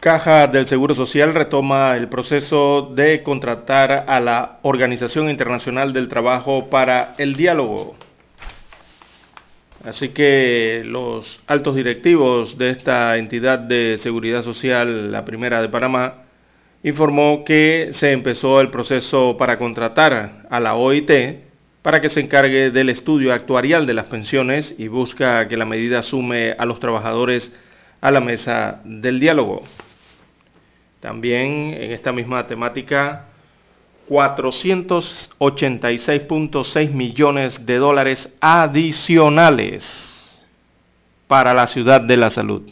Caja del Seguro Social retoma el proceso de contratar a la Organización Internacional del Trabajo para el diálogo. Así que los altos directivos de esta entidad de seguridad social, la primera de Panamá, informó que se empezó el proceso para contratar a la OIT para que se encargue del estudio actuarial de las pensiones y busca que la medida sume a los trabajadores a la mesa del diálogo. También en esta misma temática, 486.6 millones de dólares adicionales para la ciudad de la salud.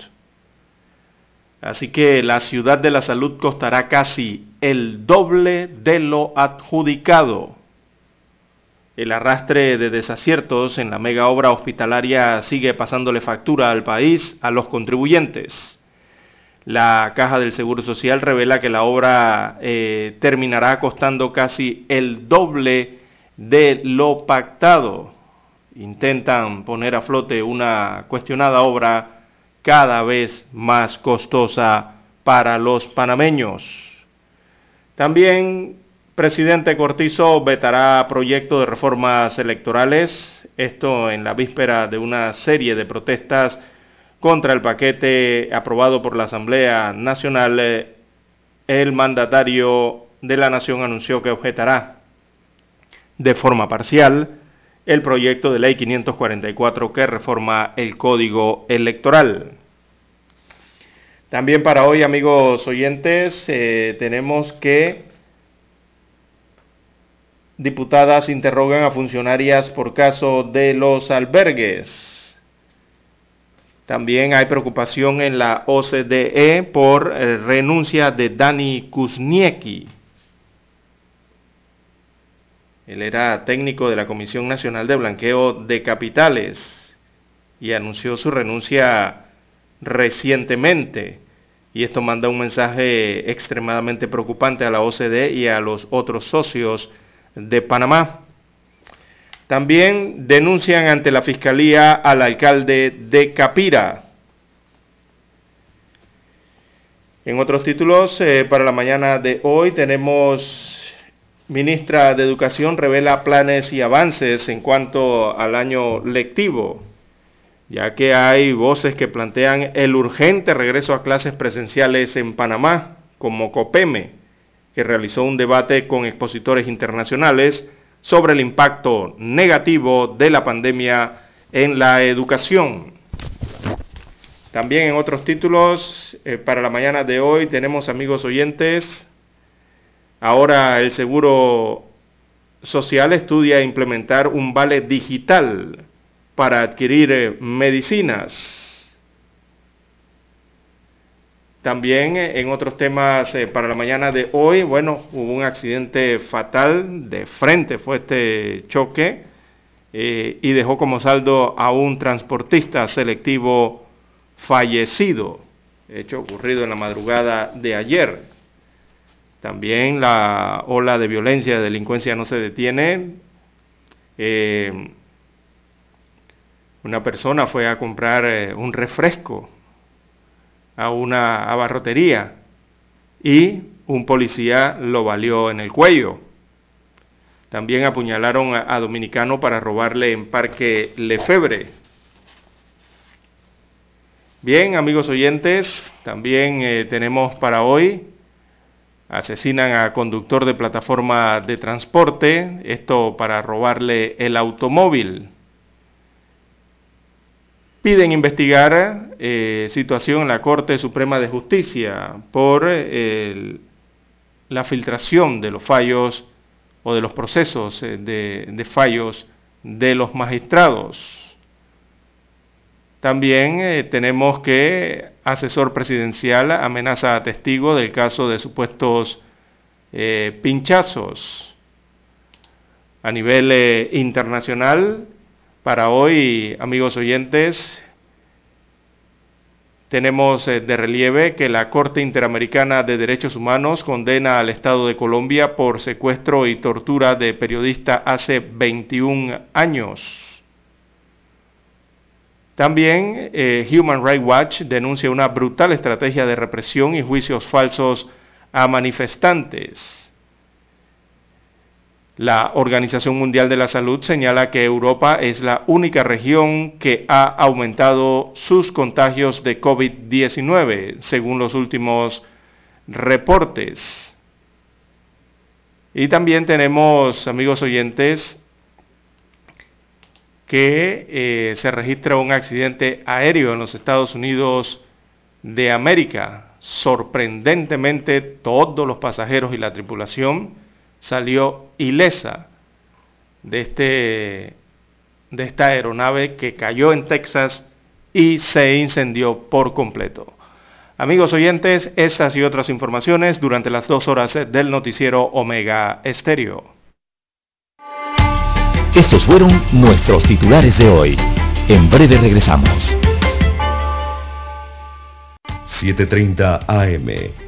Así que la ciudad de la salud costará casi el doble de lo adjudicado. El arrastre de desaciertos en la mega obra hospitalaria sigue pasándole factura al país, a los contribuyentes. La Caja del Seguro Social revela que la obra eh, terminará costando casi el doble de lo pactado. Intentan poner a flote una cuestionada obra cada vez más costosa para los panameños. También presidente Cortizo vetará proyecto de reformas electorales, esto en la víspera de una serie de protestas contra el paquete aprobado por la Asamblea Nacional, eh, el mandatario de la Nación anunció que objetará de forma parcial el proyecto de ley 544 que reforma el código electoral. También para hoy, amigos oyentes, eh, tenemos que diputadas interrogan a funcionarias por caso de los albergues. También hay preocupación en la OCDE por eh, renuncia de Dani Kuzniecki. Él era técnico de la Comisión Nacional de Blanqueo de Capitales y anunció su renuncia recientemente. Y esto manda un mensaje extremadamente preocupante a la OCDE y a los otros socios de Panamá. También denuncian ante la Fiscalía al alcalde de Capira. En otros títulos, eh, para la mañana de hoy tenemos Ministra de Educación revela planes y avances en cuanto al año lectivo, ya que hay voces que plantean el urgente regreso a clases presenciales en Panamá, como COPEME, que realizó un debate con expositores internacionales sobre el impacto negativo de la pandemia en la educación. También en otros títulos, eh, para la mañana de hoy tenemos amigos oyentes, ahora el Seguro Social estudia implementar un vale digital para adquirir eh, medicinas. También eh, en otros temas eh, para la mañana de hoy, bueno, hubo un accidente fatal, de frente fue este choque eh, y dejó como saldo a un transportista selectivo fallecido, hecho ocurrido en la madrugada de ayer. También la ola de violencia y delincuencia no se detiene. una persona fue a comprar un refresco a una abarrotería y un policía lo valió en el cuello. También apuñalaron a, Dominicano para robarle en Parque Lefebre. Bien, amigos oyentes, también eh, tenemos para hoy, asesinan a conductor de plataforma de transporte, esto para robarle el automóvil. Piden investigar eh, situación en la Corte Suprema de Justicia por eh, la filtración de los fallos o de los procesos eh, de, fallos de los magistrados. También tenemos que asesor presidencial amenaza a testigo del caso de supuestos pinchazos. A nivel internacional, para hoy, amigos oyentes, tenemos eh, de relieve que la Corte Interamericana de Derechos Humanos condena al Estado de Colombia por secuestro y tortura de periodista hace 21 años. También eh, Human Rights Watch denuncia una brutal estrategia de represión y juicios falsos a manifestantes. La Organización Mundial de la Salud señala que Europa es la única región que ha aumentado sus contagios de COVID-19, según los últimos reportes. Y también tenemos, amigos oyentes, que eh, se registra un accidente aéreo en los Estados Unidos de América. Sorprendentemente, todos los pasajeros y la tripulación salió ilesa de, este, de esta aeronave que cayó en Texas y se incendió por completo. Amigos oyentes, estas y otras informaciones durante las dos horas del noticiero Omega Estéreo. Estos fueron nuestros titulares de hoy. En breve regresamos. 7.30 AM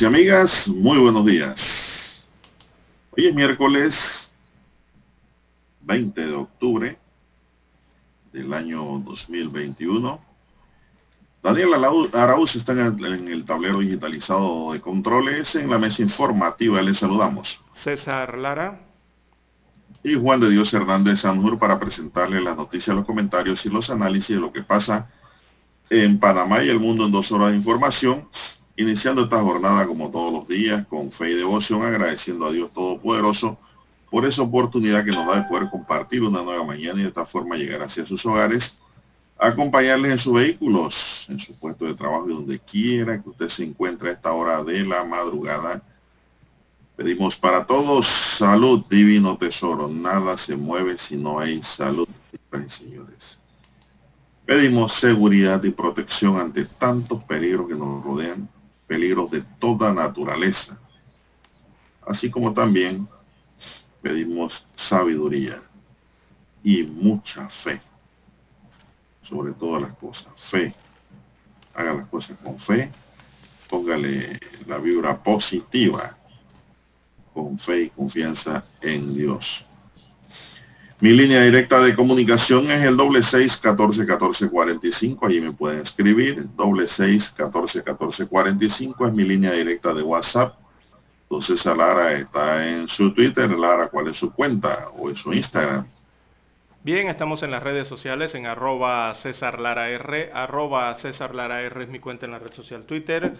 Y amigas, muy buenos días. Hoy es miércoles 20 de octubre del año 2021. Daniel Arauz está en el, tablero digitalizado de controles. En la mesa informativa les saludamos. César Lara. Y Juan de Dios Hernández Sanjur para presentarle las noticias, los comentarios y los análisis de lo que pasa en Panamá y el mundo en dos horas de información Iniciando esta jornada como todos los días, con fe y devoción, agradeciendo a Dios Todopoderoso por esa oportunidad que nos da de poder compartir una nueva mañana y de esta forma llegar hacia sus hogares, acompañarles en sus vehículos, en su puesto de trabajo y donde quiera que usted se encuentre a esta hora de la madrugada. Pedimos para todos salud, divino tesoro. Nada se mueve si no hay salud, señores. Pedimos seguridad y protección ante tantos peligros que nos rodean peligros de toda naturaleza. Así como también pedimos sabiduría y mucha fe. Sobre todas las cosas. Fe. Haga las cosas con fe. Póngale la vibra positiva con fe y confianza en Dios. Mi línea directa de comunicación es el doble seis catorce catorce cuarenta y cinco. Allí me pueden escribir. Doble seis catorce catorce cuarenta y cinco es mi línea directa de WhatsApp. Entonces Lara está en su Twitter. Lara, ¿cuál es su cuenta o es su Instagram? Bien, estamos en las redes sociales en arroba César Lara R, arroba César Lara R es mi cuenta en la red social Twitter.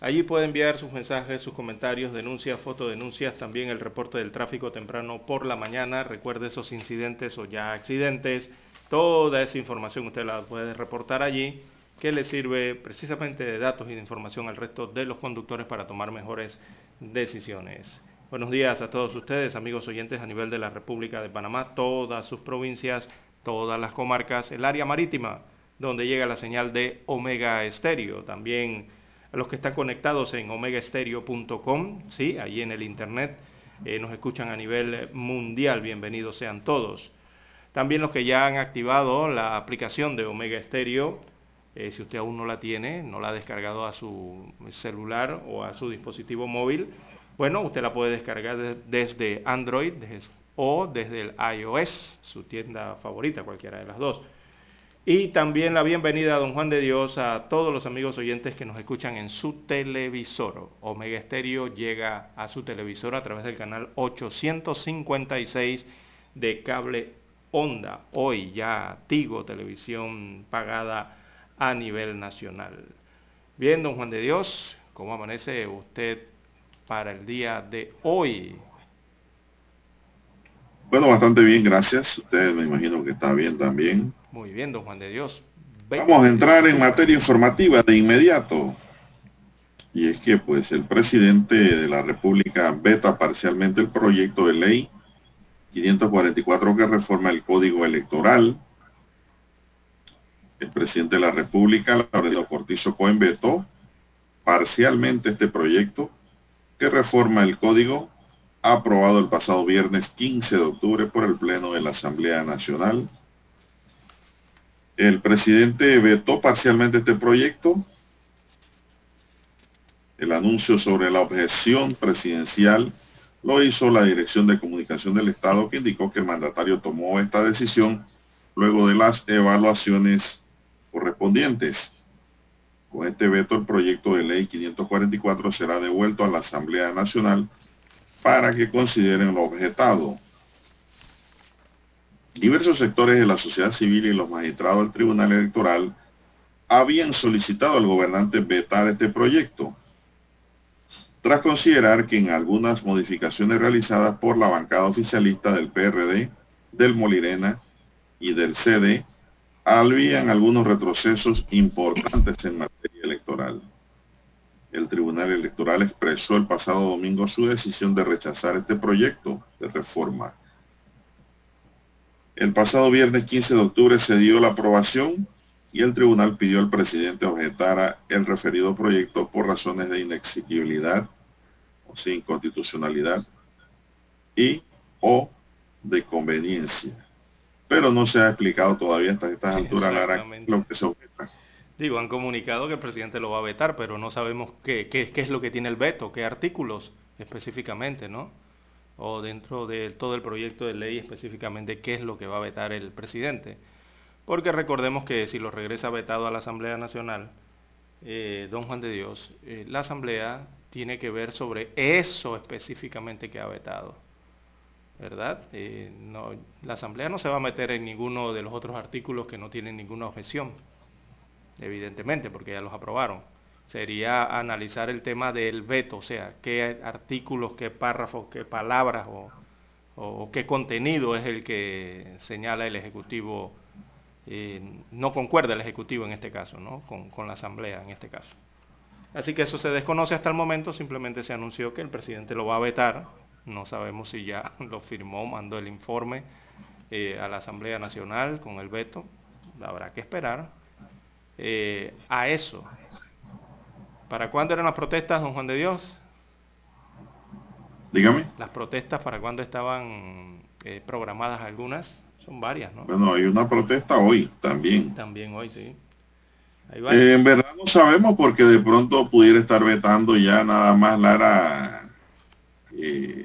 Allí puede enviar sus mensajes, sus comentarios, denuncias, fotodenuncias, también el reporte del tráfico temprano por la mañana. Recuerde esos incidentes o ya accidentes. Toda esa información usted la puede reportar allí, que le sirve precisamente de datos y de información al resto de los conductores para tomar mejores decisiones. Buenos días a todos ustedes, amigos oyentes a nivel de la República de Panamá, todas sus provincias, todas las comarcas, el área marítima, donde llega la señal de Omega Estéreo. También a los que están conectados en omegaestereo.com, sí, ahí en el internet, eh, nos escuchan a nivel mundial, bienvenidos sean todos. También los que ya han activado la aplicación de Omega Estéreo, eh, si usted aún no la tiene, no la ha descargado a su celular o a su dispositivo móvil, bueno, usted la puede descargar desde Android o desde el iOS, su tienda favorita, cualquiera de las dos. Y también la bienvenida a don Juan de Dios a todos los amigos oyentes que nos escuchan en su televisor. Omega Estéreo llega a su televisor a través del canal 856 de cable Onda. Hoy ya Tigo Televisión pagada a nivel nacional. Bien, don Juan de Dios, ¿cómo amanece usted para el día de hoy? Bueno, bastante bien, gracias. Usted me imagino que está bien también. Muy bien, don Juan de Dios. Vamos a entrar en materia informativa de inmediato. Y es que pues el presidente de la República veta parcialmente el proyecto de ley 544 que reforma el código electoral. El presidente de la República, Laureano Cortizo Cohen, vetó parcialmente este proyecto que reforma el código aprobado el pasado viernes 15 de octubre por el Pleno de la Asamblea Nacional. El presidente vetó parcialmente este proyecto. El anuncio sobre la objeción presidencial lo hizo la Dirección de Comunicación del Estado, que indicó que el mandatario tomó esta decisión luego de las evaluaciones correspondientes. Con este veto, el proyecto de ley 544 será devuelto a la Asamblea Nacional para que consideren lo objetado. Diversos sectores de la sociedad civil y los magistrados del Tribunal Electoral habían solicitado al gobernante vetar este proyecto, tras considerar que en algunas modificaciones realizadas por la bancada oficialista del PRD, del Molirena y del CD, habían algunos retrocesos importantes en materia electoral. El Tribunal Electoral expresó el pasado domingo su decisión de rechazar este proyecto de reforma. El pasado viernes 15 de octubre se dio la aprobación y el tribunal pidió al presidente objetara el referido proyecto por razones de inexigibilidad o sin constitucionalidad y o de conveniencia. Pero no se ha explicado todavía hasta estas alturas lo que se objeta. Digo, han comunicado que el presidente lo va a vetar, pero no sabemos qué, qué, qué es lo que tiene el veto, qué artículos específicamente, ¿no? O dentro de todo el proyecto de ley específicamente qué es lo que va a vetar el presidente. Porque recordemos que si lo regresa vetado a la Asamblea Nacional, eh, don Juan de Dios, eh, la Asamblea tiene que ver sobre eso específicamente que ha vetado. ¿Verdad? Eh, la Asamblea no se va a meter en ninguno de los otros artículos que no tienen ninguna objeción evidentemente, porque ya los aprobaron. Sería analizar el tema del veto, o sea, qué artículos, qué párrafos, qué palabras o, qué contenido es el que señala el Ejecutivo, eh, no concuerda el Ejecutivo en este caso, ¿no? Con, la Asamblea en este caso. Así que eso se desconoce hasta el momento, simplemente se anunció que el presidente lo va a vetar, no sabemos si ya lo firmó, mandó el informe eh, a la Asamblea Nacional con el veto, habrá que esperar, eh, a eso. ¿Para cuándo eran las protestas, don Juan de Dios? Dígame. Las protestas, ¿para cuándo estaban eh, programadas algunas? Son varias, ¿no? Bueno, hay una protesta hoy también. También hoy, sí. Eh, en verdad no sabemos porque de pronto pudiera estar vetando ya nada más Lara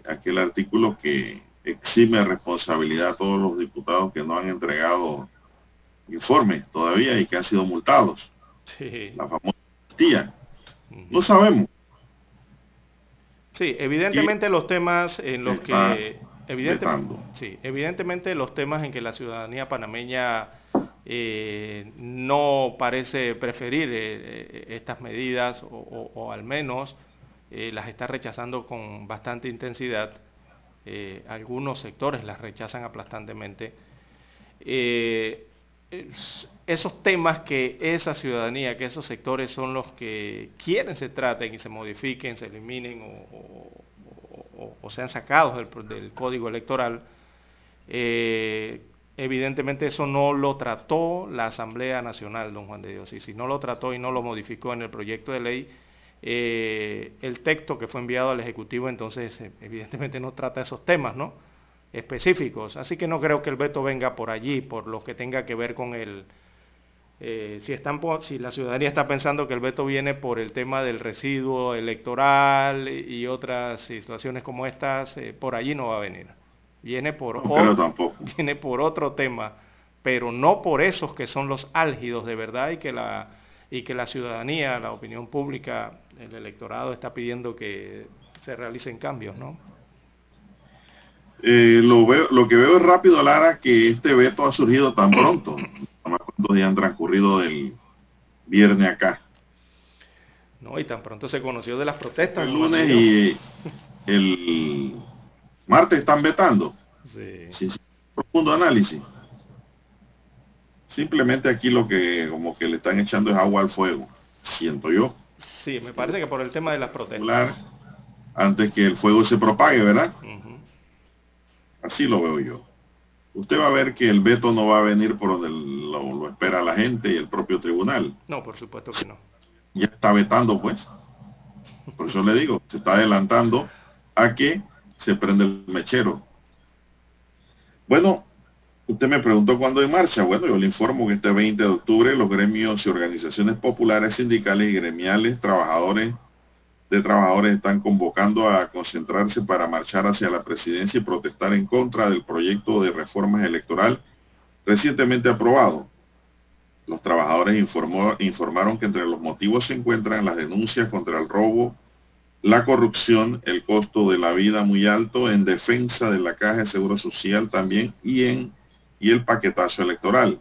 aquel artículo que exime responsabilidad a todos los diputados que no han entregado informe todavía y que han sido multados. La famosa tía. No sabemos. Sí, evidentemente los temas en los que vetando. Sí, evidentemente los temas en que la ciudadanía panameña eh, no parece preferir eh, estas medidas o, al menos las está rechazando con bastante intensidad. algunos sectores las rechazan aplastantemente esos temas que esa ciudadanía, que esos sectores son los que quieren se traten y se modifiquen, se eliminen o, sean sacados del, código electoral, eh, evidentemente eso no lo trató la Asamblea Nacional, don Juan de Dios, y si no lo trató y no lo modificó en el proyecto de ley, eh, el texto que fue enviado al Ejecutivo entonces eh, evidentemente no trata esos temas, ¿no? Específicos. Así que no creo que el veto venga por allí, por lo que tenga que ver con el... Eh, si, están, si la ciudadanía está pensando que el veto viene por el tema del residuo electoral y otras situaciones como estas, eh, por allí no va a venir. Viene por, otro, viene por otro tema, pero no por esos que son los álgidos de verdad y que la, y que la ciudadanía, la opinión pública, el electorado está pidiendo que se realicen cambios, ¿no? Eh, lo, veo, lo que veo es rápido, Lara, que este veto ha surgido tan pronto. Cuántos días han transcurrido del viernes acá. No, y tan pronto se conoció de las protestas. El lunes y el martes están vetando. Sí. Sin profundo análisis. Simplemente aquí lo que como que le están echando es agua al fuego, siento yo. Sí, me parece que por el tema de las protestas. Antes que el fuego se propague, ¿verdad? Así lo veo yo. Usted va a ver que el veto no va a venir por donde lo, espera la gente y el propio tribunal. No, por supuesto que no. Ya está vetando, pues. Por eso le digo, se está adelantando a que se prende el mechero. Bueno, usted me preguntó cuándo hay marcha. Bueno, yo le informo que este 20 de octubre los gremios y organizaciones populares, sindicales y gremiales, trabajadores de trabajadores están convocando a concentrarse para marchar hacia la presidencia y protestar en contra del proyecto de reformas electoral recientemente aprobado. Los trabajadores informaron que entre los motivos se encuentran las denuncias contra el robo, la corrupción, el costo de la vida muy alto, en defensa de la caja de seguro social también y, en, y el paquetazo electoral.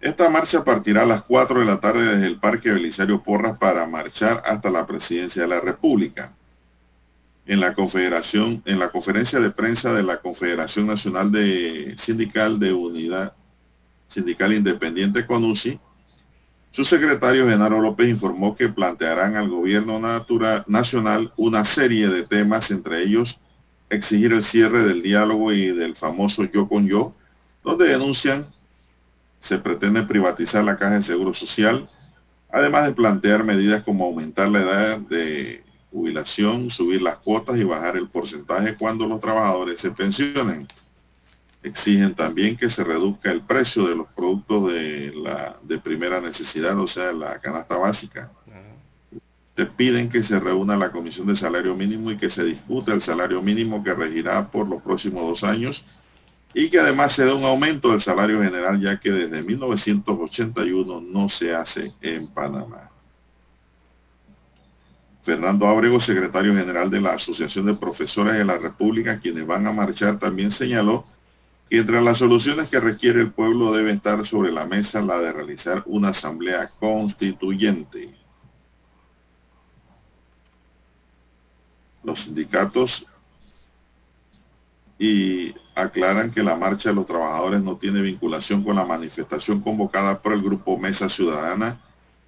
Esta marcha partirá a las 4 de la tarde desde el Parque Belisario Porras para marchar hasta la presidencia de la República. En la confederación, en la conferencia de prensa de la Confederación Nacional de Sindical de Unidad Sindical Independiente CONUSI, su secretario Genaro López informó que plantearán al gobierno nacional una serie de temas, entre ellos exigir el cierre del diálogo y del famoso yo con yo, donde denuncian se pretende privatizar la caja de seguro social, además de plantear medidas como aumentar la edad de jubilación, subir las cuotas y bajar el porcentaje cuando los trabajadores se pensionen. Exigen también que se reduzca el precio de los productos de, la, de primera necesidad, o sea, la canasta básica. Te piden que se reúna la Comisión de Salario Mínimo y que se discute el salario mínimo que regirá por los próximos dos años y que además se da un aumento del salario general ya que desde 1981 no se hace en Panamá. Fernando Ábrego, secretario general de la Asociación de Profesores de la República, quienes van a marchar, también señaló que entre las soluciones que requiere el pueblo debe estar sobre la mesa la de realizar una asamblea constituyente. Los sindicatos y aclaran que la marcha de los trabajadores no tiene vinculación con la manifestación convocada por el grupo Mesa Ciudadana,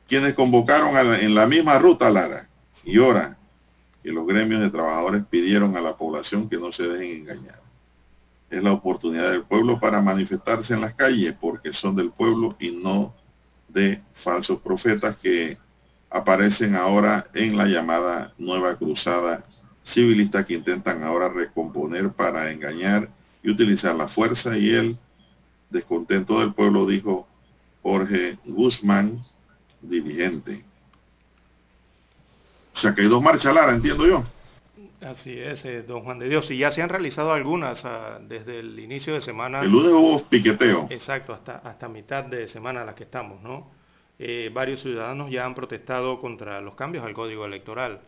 quienes convocaron en la misma ruta, Lara, y hora, que los gremios de trabajadores pidieron a la población que no se dejen engañar. Es la oportunidad del pueblo para manifestarse en las calles porque son del pueblo y no de falsos profetas que aparecen ahora en la llamada nueva cruzada civilistas que intentan ahora recomponer para engañar y utilizar la fuerza y el descontento del pueblo, dijo Jorge Guzmán, dirigente. O sea que hay dos marchas, Lara, entiendo yo. Así es, eh, don Juan de Dios. Y ya se han realizado algunas ah, desde el inicio de semana. El lunes hubo piqueteo. Exacto, hasta, hasta mitad de semana a la que estamos, ¿no? Eh, varios ciudadanos ya han protestado contra los cambios al código electoral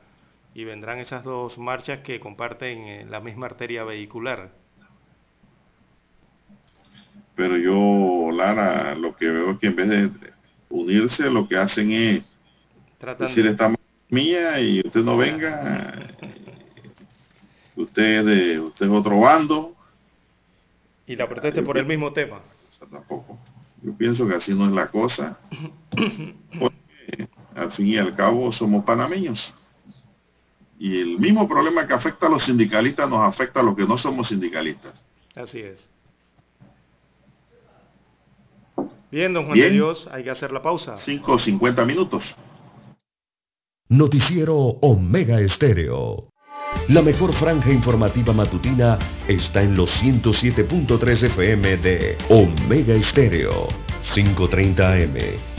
y vendrán esas dos marchas que comparten eh, la misma arteria vehicular. Pero yo, Lara, lo que veo es que en vez de unirse, lo que hacen es decir, esta mía y usted no venga, usted, de, usted es otro bando. Y la proteste por el mismo tema. tampoco. Yo pienso que así no es la cosa. Porque al fin y al cabo somos panameños. Y el mismo problema que afecta a los sindicalistas nos afecta a los que no somos sindicalistas. Así es. Bien, don Juan de Dios, hay que hacer la pausa. 5 o 50 minutos. Noticiero Omega Estéreo. La mejor franja informativa matutina está en los 107.3 FM de Omega Estéreo. 5.30 AM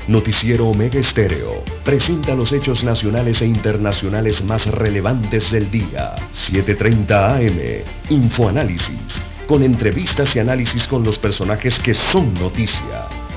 Noticiero Omega Estéreo presenta los hechos nacionales e internacionales más relevantes del día. 7.30 AM. Infoanálisis. Con entrevistas y análisis con los personajes que son noticia.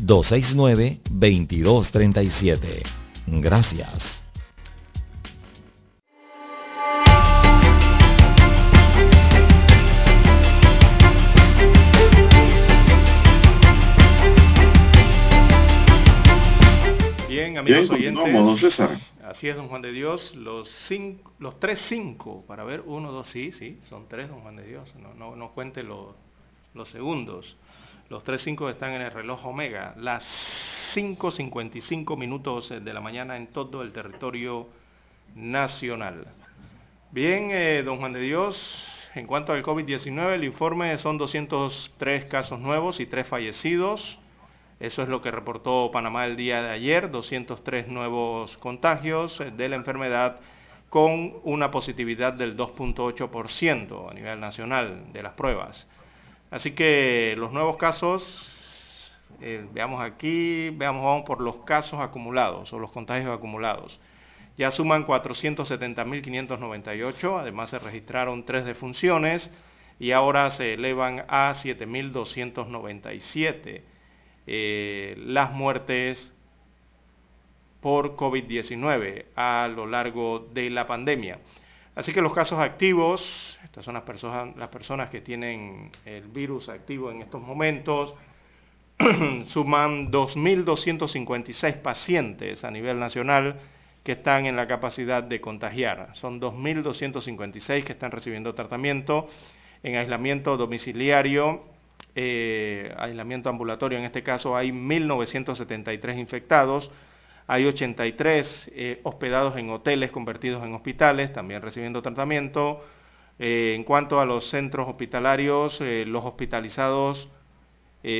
269-2237. Gracias. amigos oyentes. Así es, don Juan de Dios. Los, cinco, los tres cinco, para ver, uno, dos, sí, sí, son tres, don Juan de Dios. No, no, no cuente los, los segundos. Los tres cinco están en el reloj Omega. Las 5.55 minutos de la mañana en todo el territorio nacional. Bien, eh, don Juan de Dios, en cuanto al COVID-19, el informe son 203 casos nuevos y tres fallecidos. Eso es lo que reportó Panamá el día de ayer, 203 nuevos contagios de la enfermedad con una positividad del 2.8% a nivel nacional de las pruebas. Así que los nuevos casos, eh, veamos aquí, veamos vamos por los casos acumulados o los contagios acumulados. Ya suman 470.598, además se registraron tres defunciones y ahora se elevan a 7.297 eh, las muertes por COVID-19 a lo largo de la pandemia. Así que los casos activos, estas son las personas, las personas que tienen el virus activo en estos momentos, suman 2.256 pacientes a nivel nacional que están en la capacidad de contagiar. Son 2.256 que están recibiendo tratamiento en aislamiento domiciliario eh, aislamiento ambulatorio, en este caso hay 1.973 infectados, hay 83 eh, hospedados en hoteles convertidos en hospitales, también recibiendo tratamiento. Eh, en cuanto a los centros hospitalarios, los hospitalizados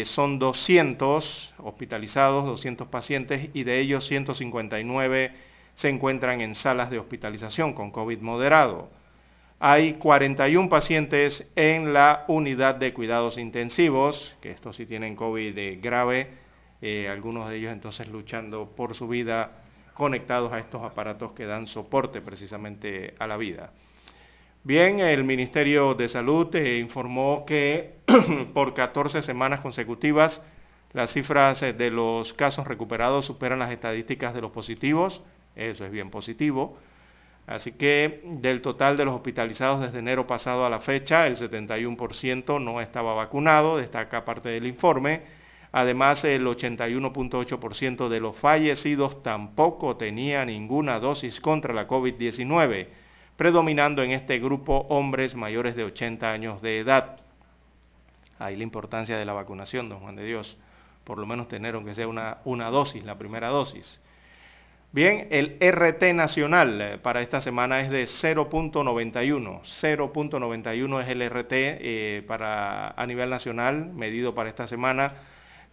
son 200 hospitalizados, 200 pacientes, y de ellos 159 se encuentran en salas de hospitalización con COVID moderado hay 41 pacientes en la unidad de cuidados intensivos, que estos sí tienen COVID grave, eh, algunos de ellos entonces luchando por su vida conectados a estos aparatos que dan soporte precisamente a la vida. Bien, el Ministerio de Salud eh, informó que por 14 semanas consecutivas las cifras eh, de los casos recuperados superan las estadísticas de los positivos, eso es bien positivo. Así que del total de los hospitalizados desde enero pasado a la fecha, el 71% no estaba vacunado, destaca parte del informe. Además, el 81.8% de los fallecidos tampoco tenía ninguna dosis contra la COVID-19, predominando en este grupo hombres mayores de 80 años de edad. Ahí la importancia de la vacunación, don Juan de Dios. Por lo menos tener aunque sea una, una dosis, la primera dosis. Bien, el RT nacional eh, para esta semana es de 0.91. 0.91 es el RT eh, para, a nivel nacional, medido para esta semana.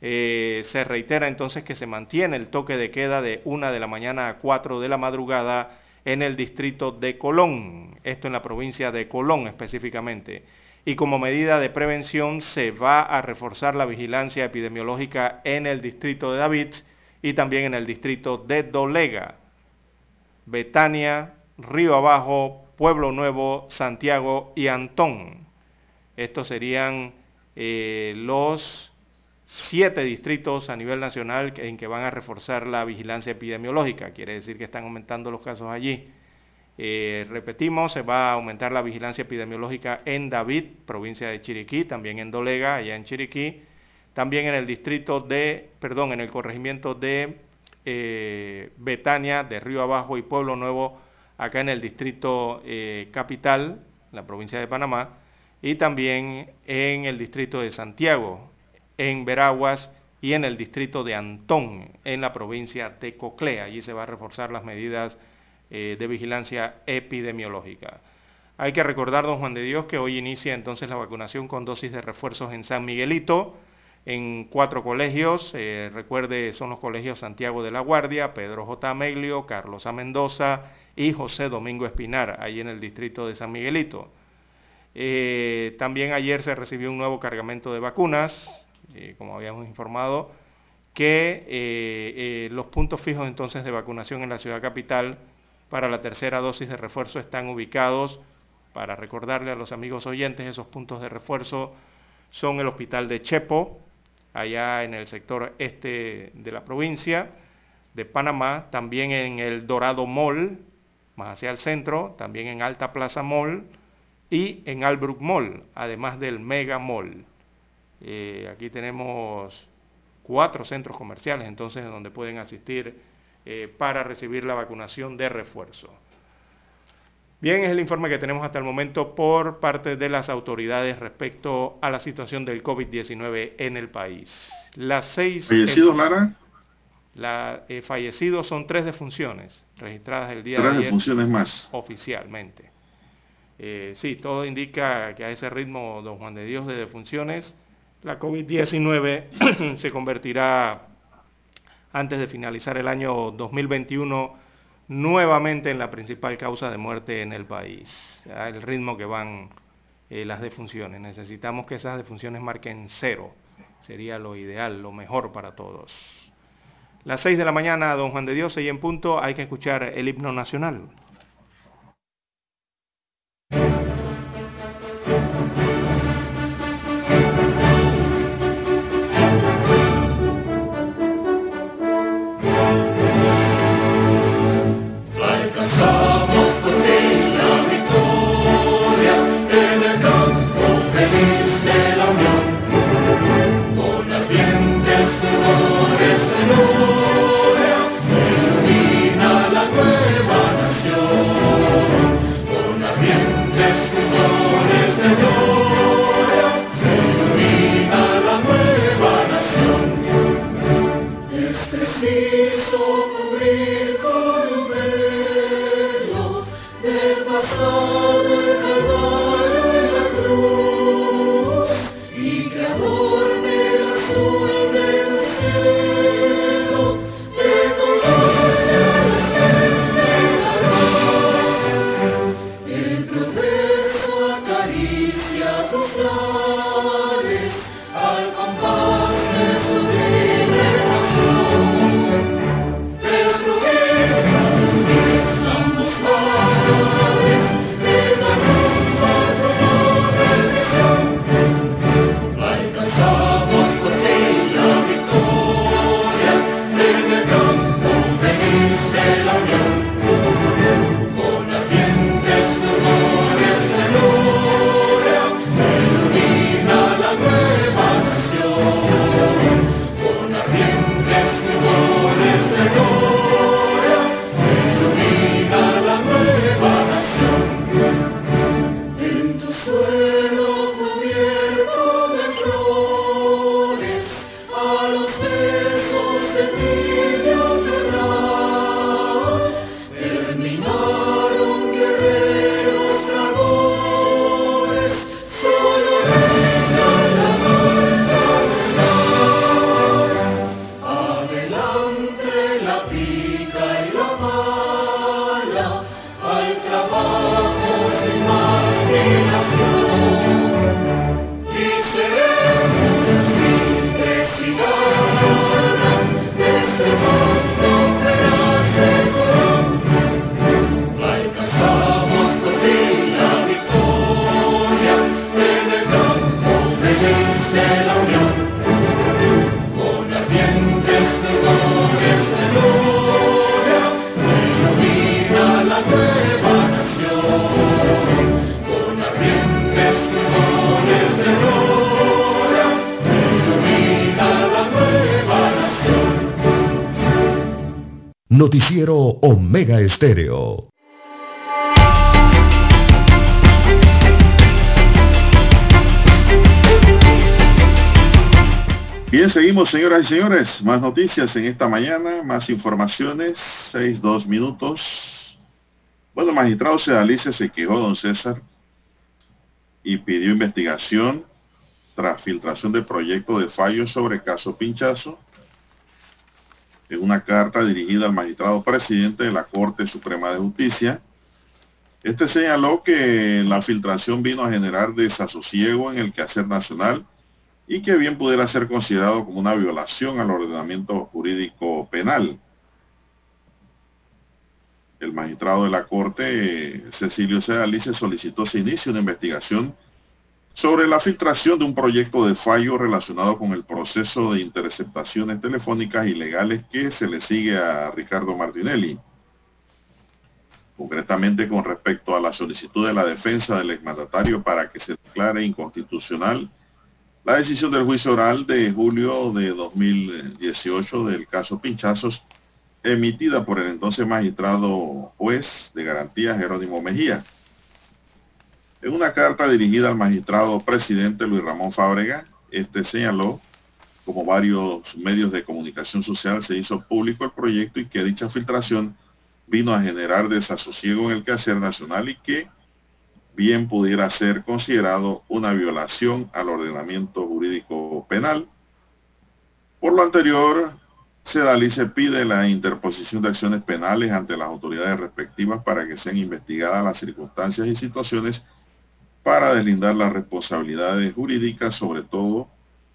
Eh, se reitera entonces que se mantiene el toque de queda de 1 de la mañana a 4 de la madrugada en el distrito de Colón, esto en la provincia de Colón específicamente. Y como medida de prevención se va a reforzar la vigilancia epidemiológica en el distrito de David y también en el distrito de Dolega, Betania, Río Abajo, Pueblo Nuevo, Santiago y Antón. Estos serían eh, los siete distritos a nivel nacional en que van a reforzar la vigilancia epidemiológica. Quiere decir que están aumentando los casos allí. Eh, repetimos, se va a aumentar la vigilancia epidemiológica en David, provincia de Chiriquí, también en Dolega, allá en Chiriquí, también en el distrito de, perdón, en el corregimiento de eh, Betania, de Río Abajo y Pueblo Nuevo, acá en el distrito eh, capital, la provincia de Panamá, y también en el distrito de Santiago, en Veraguas y en el distrito de Antón, en la provincia de Coclea. Allí se va a reforzar las medidas eh, de vigilancia epidemiológica. Hay que recordar, don Juan de Dios, que hoy inicia entonces la vacunación con dosis de refuerzos en San Miguelito, en cuatro colegios. Eh, recuerde, son los colegios Santiago de la Guardia, Pedro J. Ameglio, Carlos A. Mendoza y José Domingo Espinar, ahí en el distrito de San Miguelito. Eh, también ayer se recibió un nuevo cargamento de vacunas, eh, como habíamos informado, que los puntos fijos entonces de vacunación en la ciudad capital para la tercera dosis de refuerzo están ubicados, para recordarle a los amigos oyentes, esos puntos de refuerzo son el Hospital de Chepo, allá en el sector este de la provincia de Panamá, también en el Dorado Mall, más hacia el centro, también en Alta Plaza Mall y en Albrook Mall, además del Mega Mall. Eh, aquí tenemos cuatro centros comerciales entonces donde pueden asistir eh, para recibir la vacunación de refuerzo. Bien, es el informe que tenemos hasta el momento por parte de las autoridades respecto a la situación del COVID-19 en el país. Las seis... ¿Fallecidos, Lara? La, eh, fallecidos son tres defunciones registradas el día de ayer. Tres defunciones más. Oficialmente. Eh, sí, todo indica que a ese ritmo, don Juan de Dios, de defunciones, la COVID-19 se convertirá antes de finalizar el año 2021 nuevamente en la principal causa de muerte en el país, el ritmo que van eh, las defunciones. Necesitamos que esas defunciones marquen cero, sería lo ideal, lo mejor para todos. Las seis de la mañana, don Juan de Dios, y en punto, hay que escuchar el himno nacional. Bien, seguimos señoras y señores. Más noticias en esta mañana, más informaciones, seis, dos minutos. Bueno, el magistrado Sedalice se quejó, don César, y pidió investigación tras filtración de proyecto de fallo sobre caso Pinchazo en una carta dirigida al magistrado presidente de la Corte Suprema de Justicia. Este señaló que la filtración vino a generar desasosiego en el quehacer nacional y que bien pudiera ser considerado como una violación al ordenamiento jurídico penal. El magistrado de la Corte, Cecilio Sedalice, solicitó se inicie una investigación sobre la filtración de un proyecto de fallo relacionado con el proceso de interceptaciones telefónicas ilegales que se le sigue a Ricardo Martinelli. Concretamente con respecto a la solicitud de la defensa del exmandatario para que se declare inconstitucional la decisión del juicio oral de julio de 2018 del caso Pinchazos, emitida por el entonces magistrado juez de garantía Jerónimo Mejía. En una carta dirigida al magistrado presidente Luis Ramón Fábrega, este señaló como varios medios de comunicación social se hizo público el proyecto y que dicha filtración vino a generar desasosiego en el quehacer nacional y que bien pudiera ser considerado una violación al ordenamiento jurídico penal. Por lo anterior, Sedalice pide la interposición de acciones penales ante las autoridades respectivas para que sean investigadas las circunstancias y situaciones para deslindar las responsabilidades jurídicas, sobre todo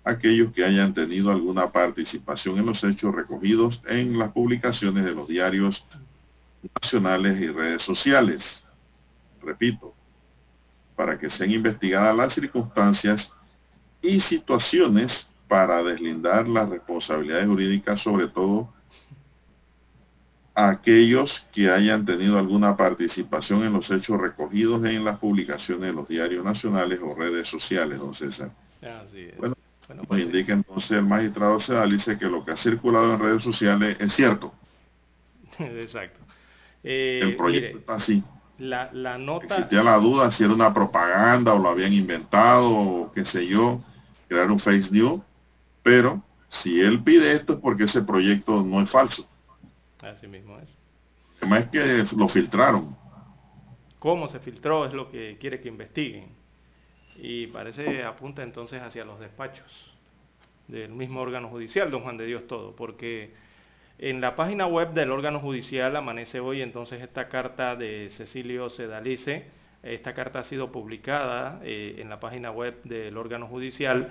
aquellos que hayan tenido alguna participación en los hechos recogidos en las publicaciones de los diarios nacionales y redes sociales. Repito, para que sean investigadas las circunstancias y situaciones para deslindar las responsabilidades jurídicas, sobre todo aquellos que hayan tenido alguna participación en los hechos recogidos en las publicaciones de los diarios nacionales o redes sociales, don César. Bueno, nos pues indica entonces el magistrado Sedal dice que lo que ha circulado en redes sociales es cierto. Exacto. Eh, el proyecto está así. La, la nota... Existía la duda si era una propaganda o lo habían inventado o qué sé yo, crear un face news, pero si él pide esto es porque ese proyecto no es falso. Así mismo es. Además es que lo filtraron. ¿Cómo se filtró? Es lo que quiere que investiguen. Y parece apunta entonces hacia los despachos del mismo órgano judicial, don Juan de Dios Todo, porque en la página web del órgano judicial amanece hoy entonces esta carta de Cecilio Sedalice. Esta carta ha sido publicada eh, en la página web del órgano judicial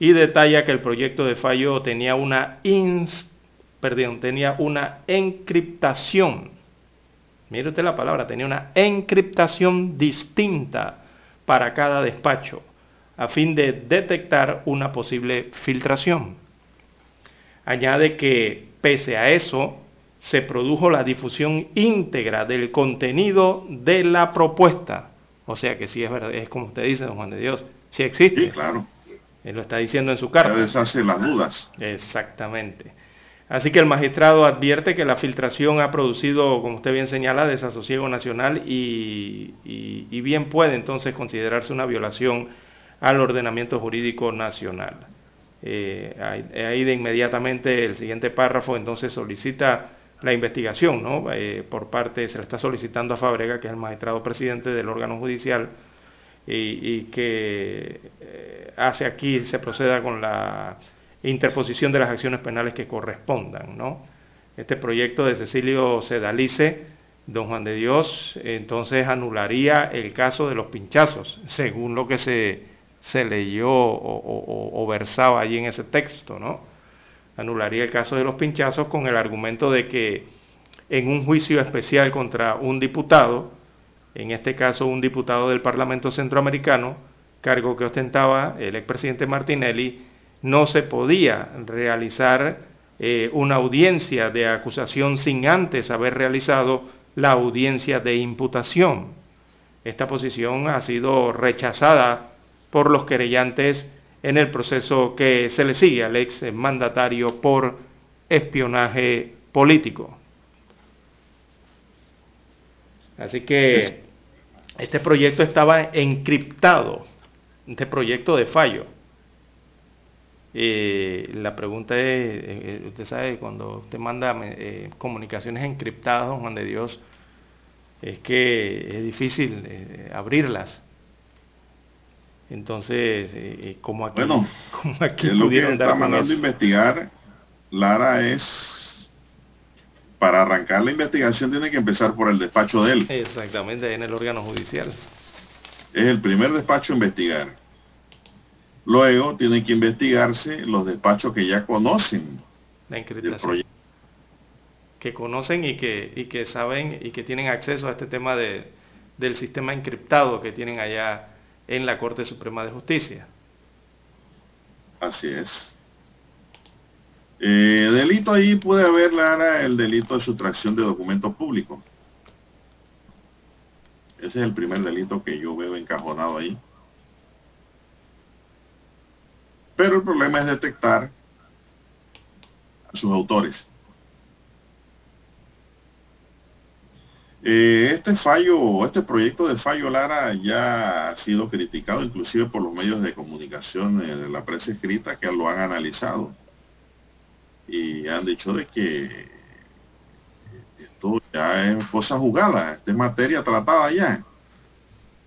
y detalla que el proyecto de fallo tenía una perdón, tenía una encriptación. Mire usted la palabra, tenía una encriptación distinta para cada despacho, a fin de detectar una posible filtración. Añade que, pese a eso, se produjo la difusión íntegra del contenido de la propuesta. O sea que sí es verdad, es como usted dice, don Juan de Dios, sí existe. Sí, claro. Él lo está diciendo en su carta. Ya deshace las dudas. Exactamente. Así que el magistrado advierte que la filtración ha producido, como usted bien señala, desasosiego nacional y, bien puede entonces considerarse una violación al ordenamiento jurídico nacional. Eh, ahí, de inmediatamente el siguiente párrafo entonces solicita la investigación, ¿no? Eh, por parte, se le está solicitando a Fabrega, que es el magistrado presidente del órgano judicial, y, que eh, hace aquí, se proceda con la interposición de las acciones penales que correspondan, ¿no? este proyecto de Cecilio Sedalice, don Juan de Dios, entonces anularía el caso de los pinchazos, según lo que se, leyó o, o, versaba allí en ese texto, ¿no? Anularía el caso de los pinchazos con el argumento de que en un juicio especial contra un diputado, en este caso un diputado del Parlamento Centroamericano, cargo que ostentaba el expresidente Martinelli, no se podía realizar eh, una audiencia de acusación sin antes haber realizado la audiencia de imputación. Esta posición ha sido rechazada por los querellantes en el proceso que se le sigue al ex mandatario por espionaje político. Así que este proyecto estaba encriptado, este proyecto de fallo. Eh, la pregunta es, eh, eh, usted sabe, cuando usted manda comunicaciones encriptadas, don Juan de Dios, es que es difícil abrirlas. Entonces, como aquí, bueno, como aquí lo que está mandando a investigar, Lara, es para arrancar la investigación tiene que empezar por el despacho de él. Exactamente, en el órgano judicial. Es el primer despacho a investigar. Luego tienen que investigarse los despachos que ya conocen la encriptación. Que conocen y que, y que saben y que tienen acceso a este tema de, del sistema encriptado que tienen allá en la Corte Suprema de Justicia. Así es. Eh, delito ahí puede haber, Lara, el delito de sustracción de documentos públicos. Ese es el primer delito que yo veo encajonado ahí. Pero el problema es detectar a sus autores. Eh, este fallo, este proyecto de fallo Lara ya ha sido criticado inclusive por los medios de comunicación eh, de la prensa escrita que lo han analizado y han dicho de que esto ya es cosa jugada, es materia tratada ya.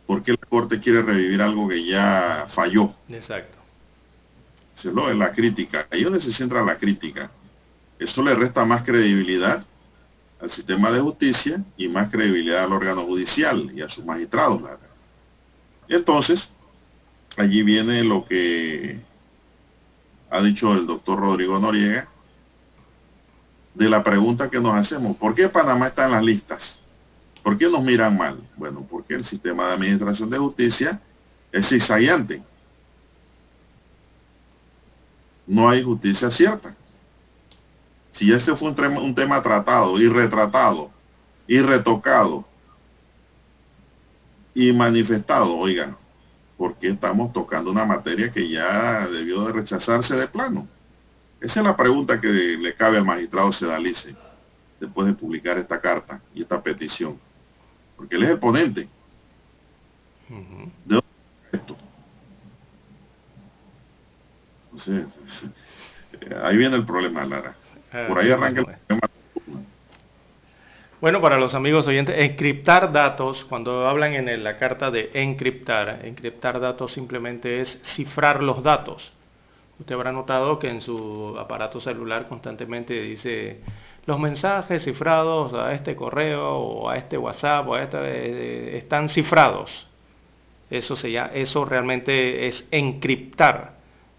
Porque la Corte quiere revivir algo que ya falló. Exacto en la crítica. Ahí donde se centra la crítica. Eso le resta más credibilidad al sistema de justicia y más credibilidad al órgano judicial y a sus magistrados. Entonces, allí viene lo que ha dicho el doctor Rodrigo Noriega, de la pregunta que nos hacemos, ¿por qué Panamá está en las listas? ¿Por qué nos miran mal? Bueno, porque el sistema de administración de justicia es cizallante no hay justicia cierta. Si este fue un tema, tratado y retratado y retocado y manifestado, oigan, ¿por qué estamos tocando una materia que ya debió de rechazarse de plano? Esa es la pregunta que le cabe al magistrado Sedalice después de publicar esta carta y esta petición. Porque él es el ponente. Ahí viene el problema, Lara. Ah, Por ahí arranca el problema. Bueno, para los amigos oyentes, encriptar datos, cuando hablan en la carta de encriptar, encriptar datos simplemente es cifrar los datos. Usted habrá notado que en su aparato celular constantemente dice los mensajes cifrados a este correo o a este WhatsApp o a este, eh, están cifrados. Eso, se llama, eso realmente es encriptar.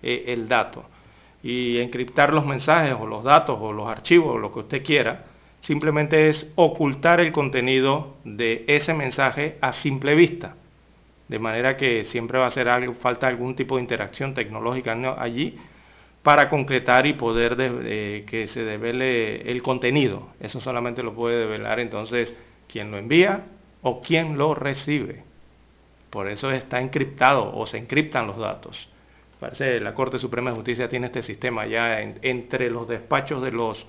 Eh, el dato. Y encriptar los mensajes o los datos o los archivos o lo que usted quiera, simplemente es ocultar el contenido de ese mensaje a simple vista. De manera que siempre va a ser algo, falta algún tipo de interacción tecnológica allí para concretar y poder que se devele el contenido. Eso solamente lo puede develar entonces quien lo envía o quien lo recibe. Por eso está encriptado o se encriptan los datos. Parece la Corte Suprema de Justicia tiene este sistema ya entre los despachos de los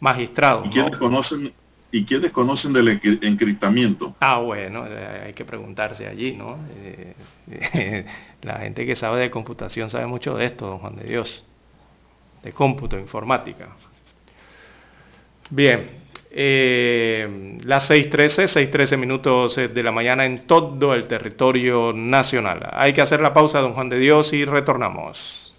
magistrados. ¿Y quiénes, conocen, ¿Y quiénes conocen del encriptamiento? Ah, bueno, eh, hay que preguntarse allí, ¿no? Eh, la gente que sabe de computación sabe mucho de esto, don Juan de Dios, de cómputo, informática. Bien, eh, las 6.13, 6.13 minutos eh, de la mañana en todo el territorio nacional. Hay que hacer la pausa, don Juan de Dios, y retornamos.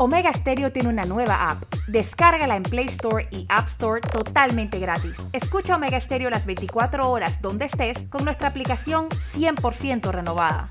Omega Stereo tiene una nueva app. Descárgala en Play Store y App Store totalmente gratis. Escucha Omega Stereo las 24 horas donde estés con nuestra aplicación 100% renovada.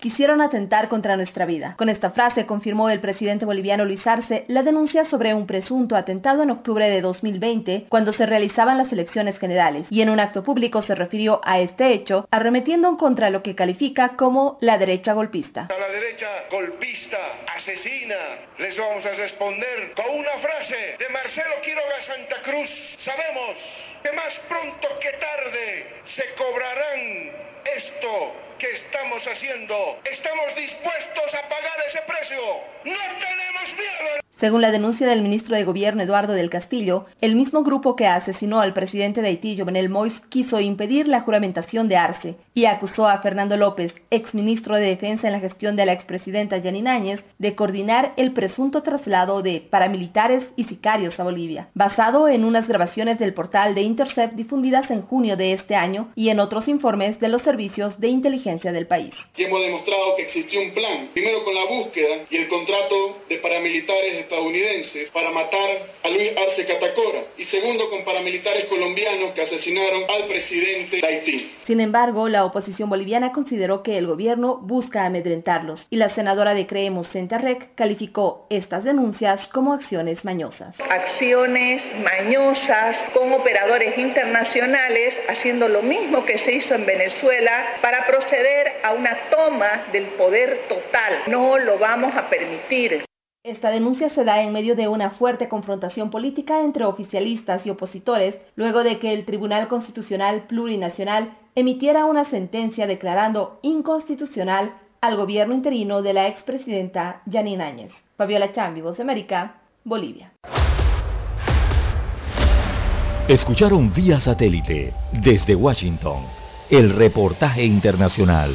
Quisieron atentar contra nuestra vida. Con esta frase confirmó el presidente boliviano Luis Arce la denuncia sobre un presunto atentado en octubre de 2020 cuando se realizaban las elecciones generales y en un acto público se refirió a este hecho arremetiendo contra lo que califica como la derecha golpista. A la derecha golpista, asesina, les vamos a responder con una frase de Marcelo Quiroga Santa Cruz. Sabemos que más pronto que tarde se cobrarán esto que estamos haciendo. Estamos dispuestos a pagar ese precio. No tenemos miedo. Según la denuncia del ministro de Gobierno Eduardo del Castillo, el mismo grupo que asesinó al presidente de Haití, Jovenel Mois, quiso impedir la juramentación de Arce y acusó a Fernando López, exministro de Defensa en la gestión de la expresidenta Janine Áñez, de coordinar el presunto traslado de paramilitares y sicarios a Bolivia, basado en unas grabaciones del portal de Intercept difundidas en junio de este año y en otros informes de los servicios de inteligencia del país. Y hemos demostrado que existió un plan, primero con la búsqueda y el contrato de paramilitares estadounidenses para matar a Luis Arce Catacora y segundo con paramilitares colombianos que asesinaron al presidente de Haití. Sin embargo, la oposición boliviana consideró que el gobierno busca amedrentarlos y la senadora de Creemos Centarrec calificó estas denuncias como acciones mañosas. Acciones mañosas con operadores internacionales haciendo lo mismo que se hizo en Venezuela para proceder a una toma del poder total. No lo vamos a permitir. Esta denuncia se da en medio de una fuerte confrontación política entre oficialistas y opositores, luego de que el Tribunal Constitucional Plurinacional emitiera una sentencia declarando inconstitucional al gobierno interino de la expresidenta Janine Áñez. Fabiola Chambi, Voz de América, Bolivia. Escucharon vía satélite desde Washington el reportaje internacional.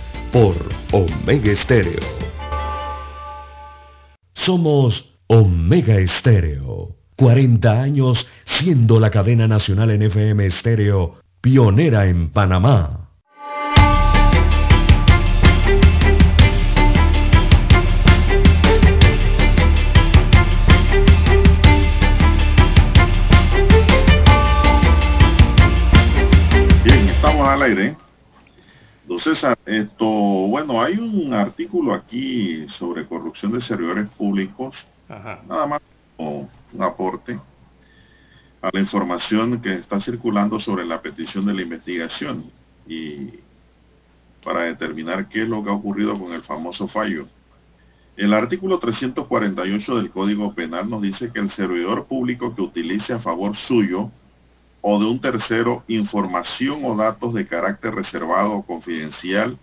por Omega Estéreo. Somos Omega Estéreo. 40 años siendo la cadena nacional en FM Estéreo, pionera en Panamá. Bien, estamos al aire. Don César, esto, bueno, hay un artículo aquí sobre corrupción de servidores públicos, Ajá. nada más como un aporte a la información que está circulando sobre la petición de la investigación y para determinar qué es lo que ha ocurrido con el famoso fallo. El artículo 348 del Código Penal nos dice que el servidor público que utilice a favor suyo o de un tercero información o datos de carácter reservado o confidencial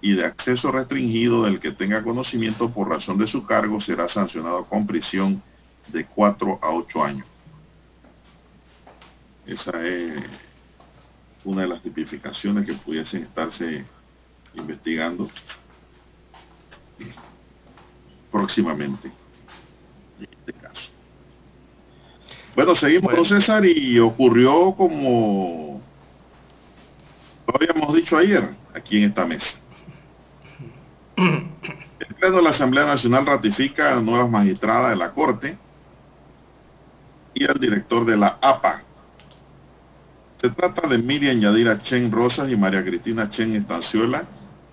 y de acceso restringido del que tenga conocimiento por razón de su cargo será sancionado con prisión de 4 a 8 años. Esa es una de las tipificaciones que pudiesen estarse investigando próximamente en este caso. Bueno, seguimos Bueno. con César y ocurrió como lo habíamos dicho ayer aquí en esta mesa. El Pleno de la Asamblea Nacional ratifica a nuevas magistradas de la Corte y al director de la APA. Se trata de Miriam Yadira Chen Rosas y María Cristina Chen Estanciola,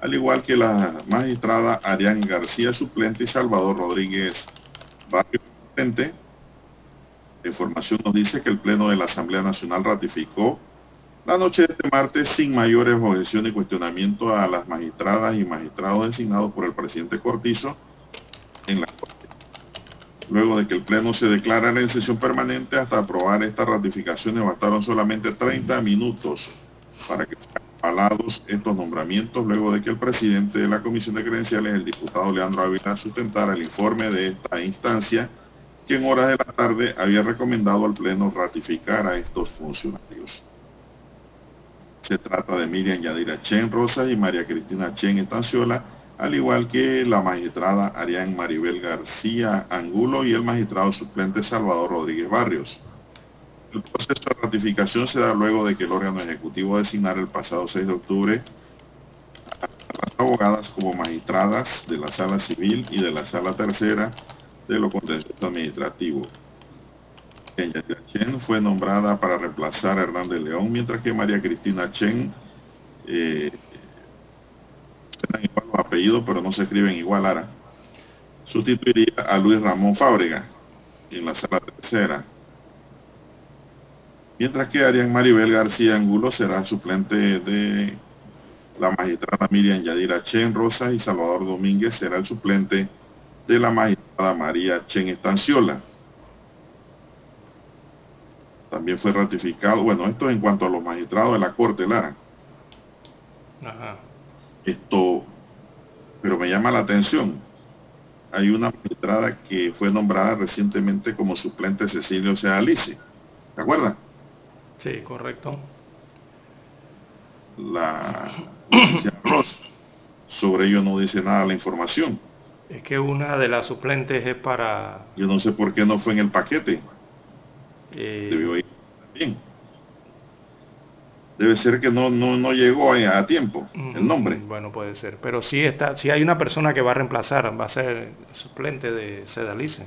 al igual que la magistrada Arián García suplente y Salvador Rodríguez Barrio suplente. La información nos dice que el Pleno de la Asamblea Nacional ratificó La noche de este martes, sin mayores objeciones y cuestionamiento a las magistradas y magistrados designados por el presidente Cortizo en la Corte. Luego de que el Pleno se declarara en sesión permanente hasta aprobar estas ratificaciones, bastaron solamente 30 minutos para que sean avalados estos nombramientos, luego de que el presidente de la Comisión de Credenciales, el diputado Leandro Ávila, sustentara el informe de esta instancia, que en horas de la tarde había recomendado al Pleno ratificar a estos funcionarios. Se trata de Miriam Yadira Chen Rosas y María Cristina Chen Estanciola, al igual que la magistrada Arián Maribel García Angulo y el magistrado suplente Salvador Rodríguez Barrios. El proceso de ratificación se da luego de que el órgano ejecutivo designara el pasado 6 de octubre a las abogadas como magistradas de la sala civil y de la sala tercera de lo contencioso administrativo. Chen fue nombrada para reemplazar a Hernández León, mientras que María Cristina Chen eh, igual los apellidos, pero no se escriben igual ahora, sustituiría a Luis Ramón Fábrega en la sala tercera. Mientras que Arián Maribel García Angulo será suplente de la magistrada Miriam Yadira Chen Rosas y Salvador Domínguez será el suplente la magistrada María Chen Estanciola. También fue ratificado, bueno, esto en cuanto a los magistrados de la Corte Lara. Ajá. Esto, pero me llama la atención. Hay una magistrada que fue nombrada recientemente como suplente Cecilio Sea Alice. ¿Te acuerdas? Sí, correcto. La Ross. Sobre ello no dice nada la información. Es que una de las suplentes es para... Yo no sé por qué no fue en el paquete. Eh... Debió ir bien. Debe ser que no, no, no llegó a, tiempo el nombre. Bueno, puede ser. Pero sí está, si hay una persona que va a reemplazar, va a ser suplente de Sedalice.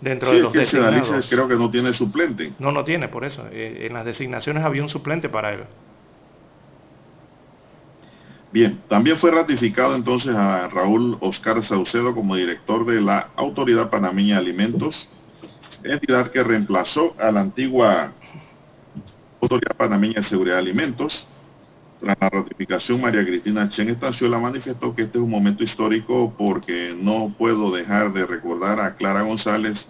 Dentro de los que Sedalice creo que no tiene suplente. No, no tiene, por eso. Eh, en las designaciones había un suplente para él. Bien, también fue ratificado entonces a Raúl Oscar Saucedo como director de la Autoridad Panameña de Alimentos, entidad que reemplazó a la antigua Autoridad Panameña de Seguridad de Alimentos. Tras la ratificación, María Cristina Chen Estanciola manifestó que este es un momento histórico porque no puedo dejar de recordar a Clara González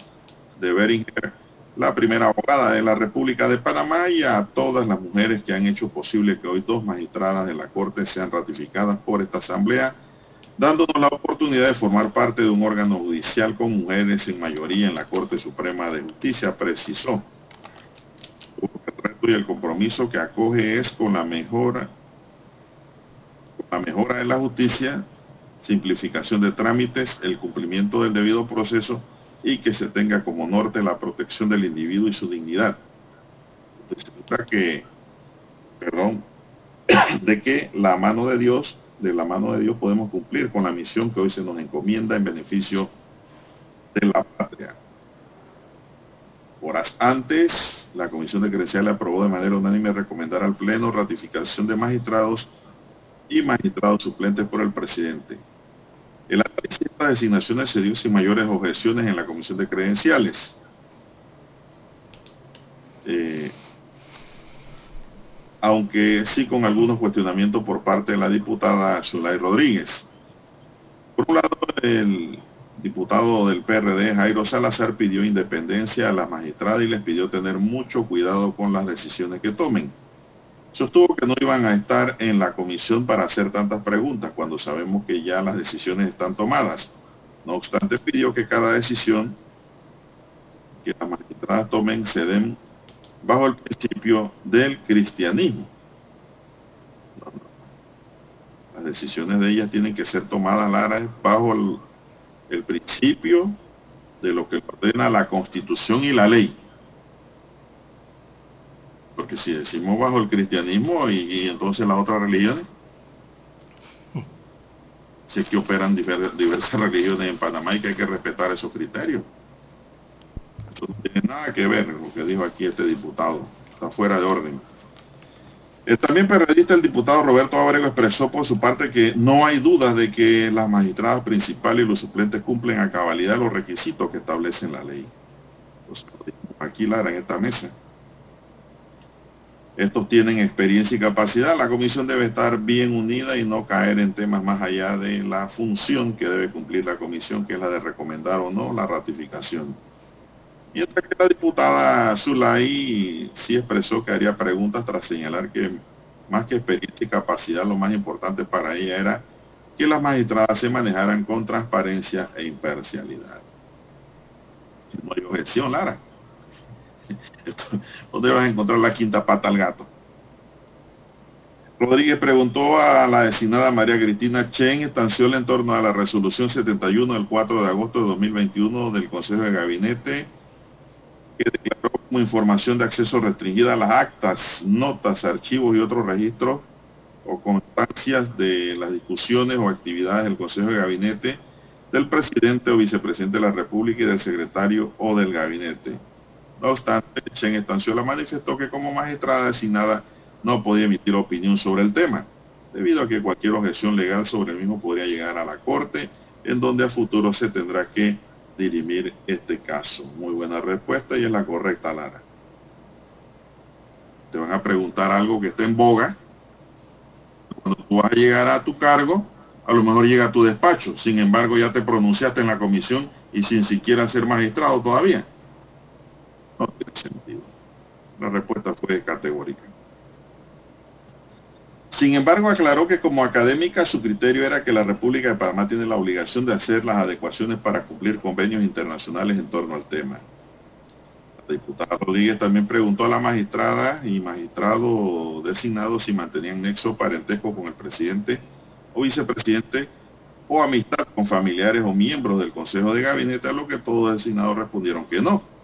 de Beringer, la primera abogada de la República de Panamá y a todas las mujeres que han hecho posible que hoy dos magistradas de la Corte sean ratificadas por esta Asamblea, dándonos la oportunidad de formar parte de un órgano judicial con mujeres en mayoría en la Corte Suprema de Justicia, precisó. Y el compromiso que acoge es con la mejora, la mejora de la justicia, simplificación de trámites, el cumplimiento del debido proceso y que se tenga como norte la protección del individuo y su dignidad. Entonces, que, perdón, de que la mano de Dios, de la mano de Dios podemos cumplir con la misión que hoy se nos encomienda en beneficio de la patria. Horas antes, la Comisión de Credenciales aprobó de manera unánime recomendar al Pleno ratificación de magistrados y magistrados suplentes por el presidente. El análisis de estas designaciones se dio sin mayores objeciones en la Comisión de Credenciales. Eh, aunque sí con algunos cuestionamientos por parte de la diputada Zulay Rodríguez. Por un lado, el diputado del PRD, Jairo Salazar, pidió independencia a la magistrada y les pidió tener mucho cuidado con las decisiones que tomen. Sostuvo que no iban a estar en la comisión para hacer tantas preguntas cuando sabemos que ya las decisiones están tomadas. No obstante, pidió que cada decisión que las magistradas tomen se den bajo el principio del cristianismo. Las decisiones de ellas tienen que ser tomadas, Lara, bajo el el principio de lo que ordena la constitución y la ley. Porque si decimos bajo el cristianismo y, entonces las otras religiones, si es que operan diversas religiones en Panamá y que hay que respetar esos criterios. Eso no tiene nada que ver con lo que dijo aquí este diputado. Está fuera de orden. El eh, también periodista el diputado Roberto Abrego expresó por su parte que no hay dudas de que las magistradas principales y los suplentes cumplen a cabalidad los requisitos que establecen la ley. aquí, Lara, en esta mesa. Estos tienen experiencia y capacidad. La comisión debe estar bien unida y no caer en temas más allá de la función que debe cumplir la comisión, que es la de recomendar o no la ratificación. Mientras que la diputada Zulay sí expresó que haría preguntas tras señalar que más que experiencia y capacidad, lo más importante para ella era que las magistradas se manejaran con transparencia e imparcialidad. No hay objeción, Lara. ¿Dónde vas a encontrar la quinta pata al gato? Rodríguez preguntó a la designada María Cristina Chen estanció en torno a la resolución 71 del 4 de agosto de 2021 del Consejo de Gabinete que declaró como información de acceso restringida a las actas, notas, archivos y otros registros o constancias de las discusiones o actividades del Consejo de Gabinete del presidente o vicepresidente de la República y del secretario o del gabinete. No obstante, Chen Estanciola manifestó que como magistrada designada no podía emitir opinión sobre el tema, debido a que cualquier objeción legal sobre el mismo podría llegar a la Corte, en donde a futuro se tendrá que dirimir este caso. Muy buena respuesta y es la correcta, Lara. Te van a preguntar algo que esté en boga. Cuando tú vas a llegar a tu cargo, a lo mejor llega a tu despacho. Sin embargo, ya te pronunciaste en la comisión y sin siquiera ser magistrado todavía. No tiene sentido. La respuesta fue categórica. Sin embargo, aclaró que como académica su criterio era que la República de Panamá tiene la obligación de hacer las adecuaciones para cumplir convenios internacionales en torno al tema. La diputada Rodríguez también preguntó a la magistrada y magistrado designado si mantenían nexo parentesco con el presidente o vicepresidente o amistad con familiares o miembros del Consejo de Gabinete, a lo que todos designados respondieron que no.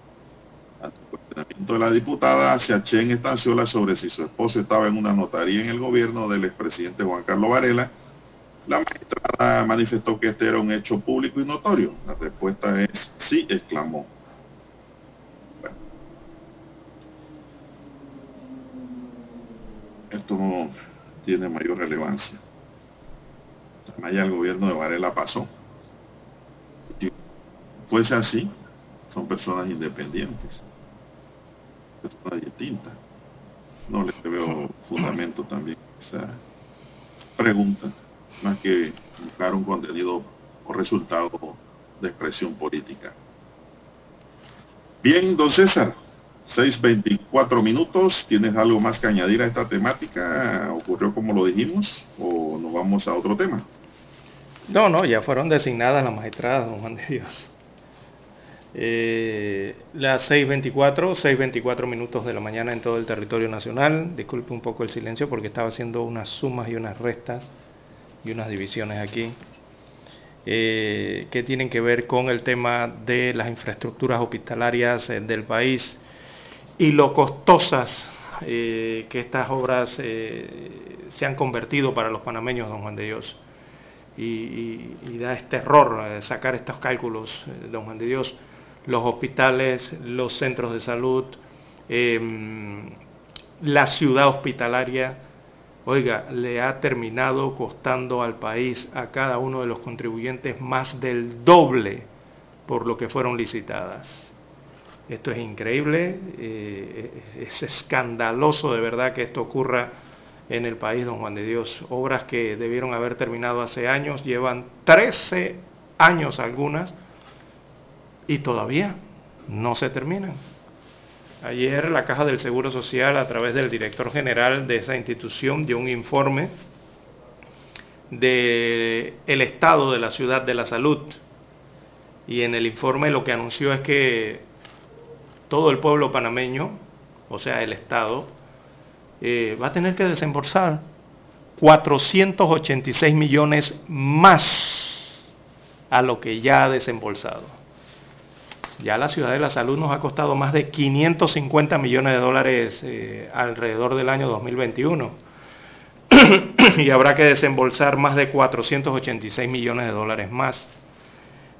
Cuestionamiento de la diputada hacia Chen Estanciola sobre si su esposo estaba en una notaría en el gobierno del expresidente Juan Carlos Varela, la magistrada manifestó que este era un hecho público y notorio. La respuesta es sí, exclamó. Esto no tiene mayor relevancia. Allá el gobierno de Varela pasó. Si fuese así, son personas independientes, distintas. No le veo fundamento también esa pregunta, más que buscar un contenido o resultado de expresión política. Bien, don César, 6.24 minutos, ¿tienes algo más que añadir a esta temática? ¿Ocurrió como lo dijimos o nos vamos a otro tema? No, no, ya fueron designadas las magistradas, don Juan de Dios. Eh, las 6.24, 6.24 minutos de la mañana en todo el territorio nacional. Disculpe un poco el silencio porque estaba haciendo unas sumas y unas restas y unas divisiones aquí eh, que tienen que ver con el tema de las infraestructuras hospitalarias eh, del país y lo costosas eh, que estas obras se han convertido para los panameños, don Juan de Dios y, da este error sacar estos cálculos, don Juan de Dios, los hospitales, los centros de salud, em, la ciudad hospitalaria, oiga, le ha terminado costando al país, a cada uno de los contribuyentes, más del doble por lo que fueron licitadas. Esto es increíble, eh, es escandaloso de verdad que esto ocurra en el país, don Juan de Dios. Obras que debieron haber terminado hace años, llevan 13 años algunas y todavía no se terminan. Ayer la Caja del Seguro Social, a través del director general de esa institución, dio un informe del el estado de la ciudad de la salud. Y en el informe lo que anunció es que todo el pueblo panameño, o sea, el Estado, eh, va a tener que desembolsar 486 millones más a lo que ya ha desembolsado. Ya la ciudad de la salud nos ha costado más de 550 millones de dólares eh, alrededor del año 2021. y habrá que desembolsar más de 486 millones de dólares más.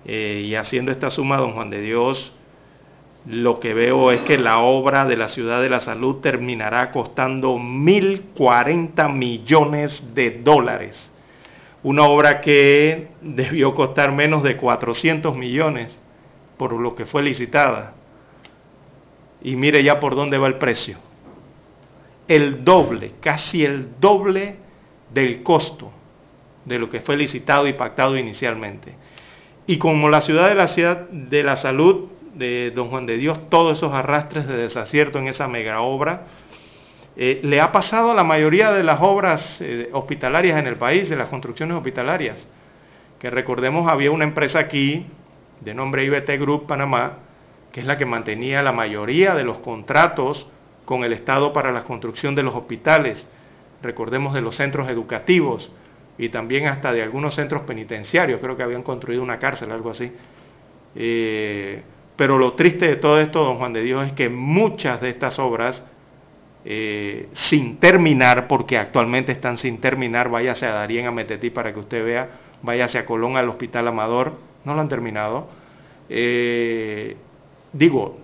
Eh, y haciendo esta suma, don Juan de Dios, lo que veo es que la obra de la Ciudad de la Salud terminará costando 1.040 millones de dólares. Una obra que debió costar menos de 400 millones por lo que fue licitada. Y mire ya por dónde va el precio. el doble, casi el doble del costo de lo que fue licitado y pactado inicialmente. Y como la ciudad de la ciudad de la salud de Don Juan de Dios, todos esos arrastres de desacierto en esa mega obra, eh, le ha pasado a la mayoría de las obras eh, hospitalarias en el país, de las construcciones hospitalarias. Que recordemos, había una empresa aquí, de nombre IBT Group Panamá, que es la que mantenía la mayoría de los contratos con el Estado para la construcción de los hospitales, recordemos de los centros educativos y también hasta de algunos centros penitenciarios, creo que habían construido una cárcel, algo así. Eh, pero lo triste de todo esto, don Juan de Dios, es que muchas de estas obras, eh, sin terminar, porque actualmente están sin terminar, váyase a Darien, a Metetí para que usted vea, váyase a Colón, al Hospital Amador, no lo han terminado. Eh, digo,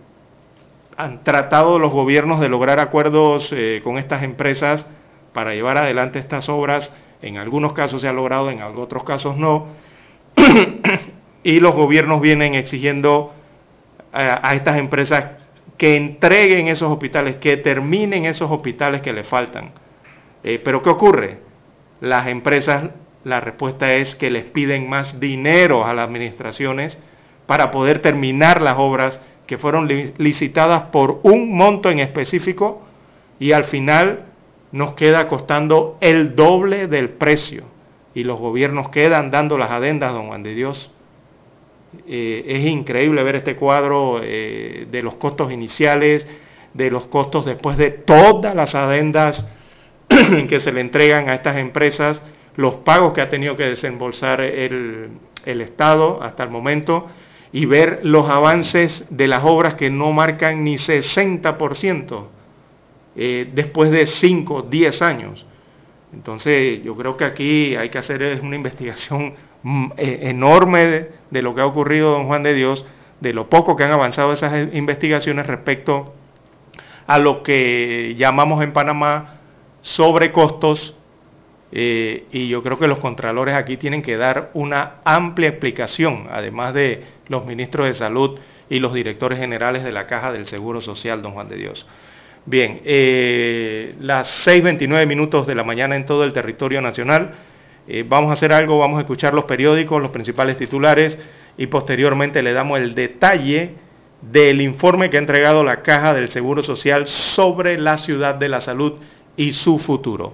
han tratado los gobiernos de lograr acuerdos eh, con estas empresas para llevar adelante estas obras. En algunos casos se ha logrado, en otros casos no. y los gobiernos vienen exigiendo a, estas empresas que entreguen esos hospitales, que terminen esos hospitales que le faltan. Eh, pero ¿qué ocurre? Las empresas, la respuesta es que les piden más dinero a las administraciones para poder terminar las obras que fueron licitadas por un monto en específico y al final nos queda costando el doble del precio. Y los gobiernos quedan dando las adendas, don Juan de Dios, eh, es increíble ver este cuadro eh, de los costos iniciales, de los costos después de todas las adendas que se le entregan a estas empresas, los pagos que ha tenido que desembolsar el, Estado hasta el momento y ver los avances de las obras que no marcan ni 60% eh, después de 5, 10 años. Entonces yo creo que aquí hay que hacer una investigación Mm, eh, enorme de, lo que ha ocurrido, don Juan de Dios, de lo poco que han avanzado esas investigaciones respecto a lo que llamamos en Panamá sobrecostos, eh, y yo creo que los contralores aquí tienen que dar una amplia explicación, además de los ministros de salud y los directores generales de la Caja del Seguro Social, don Juan de Dios. Bien, eh, las 6.29 minutos de la mañana en todo el territorio nacional. Eh, vamos a hacer algo, vamos a escuchar los periódicos, los principales titulares y posteriormente le damos el detalle del informe que ha entregado la Caja del Seguro Social sobre la ciudad de la salud y su futuro.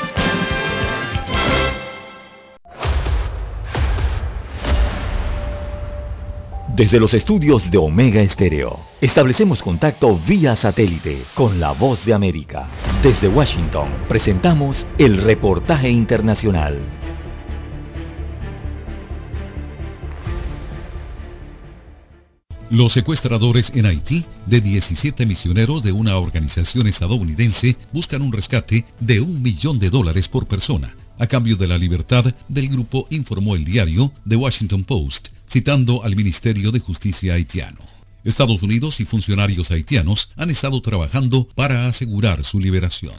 Desde los estudios de Omega Estéreo, establecemos contacto vía satélite con la voz de América. Desde Washington, presentamos el reportaje internacional. Los secuestradores en Haití de 17 misioneros de una organización estadounidense buscan un rescate de un millón de dólares por persona, a cambio de la libertad del grupo, informó el diario The Washington Post, citando al Ministerio de Justicia haitiano. Estados Unidos y funcionarios haitianos han estado trabajando para asegurar su liberación.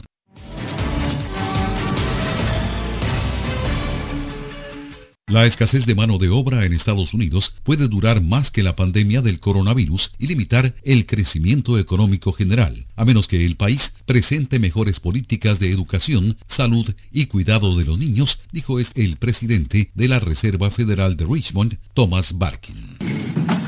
La escasez de mano de obra en Estados Unidos puede durar más que la pandemia del coronavirus y limitar el crecimiento económico general, a menos que el país presente mejores políticas de educación, salud y cuidado de los niños, dijo el presidente de la Reserva Federal de Richmond, Thomas Barkin.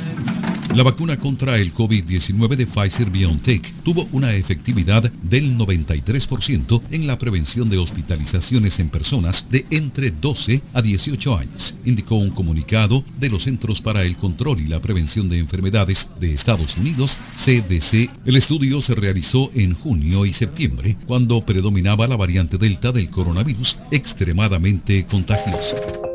La vacuna contra el COVID-19 de Pfizer BioNTech tuvo una efectividad del 93% en la prevención de hospitalizaciones en personas de entre 12 a 18 años, indicó un comunicado de los Centros para el Control y la Prevención de Enfermedades de Estados Unidos, CDC. El estudio se realizó en junio y septiembre, cuando predominaba la variante Delta del coronavirus extremadamente contagiosa.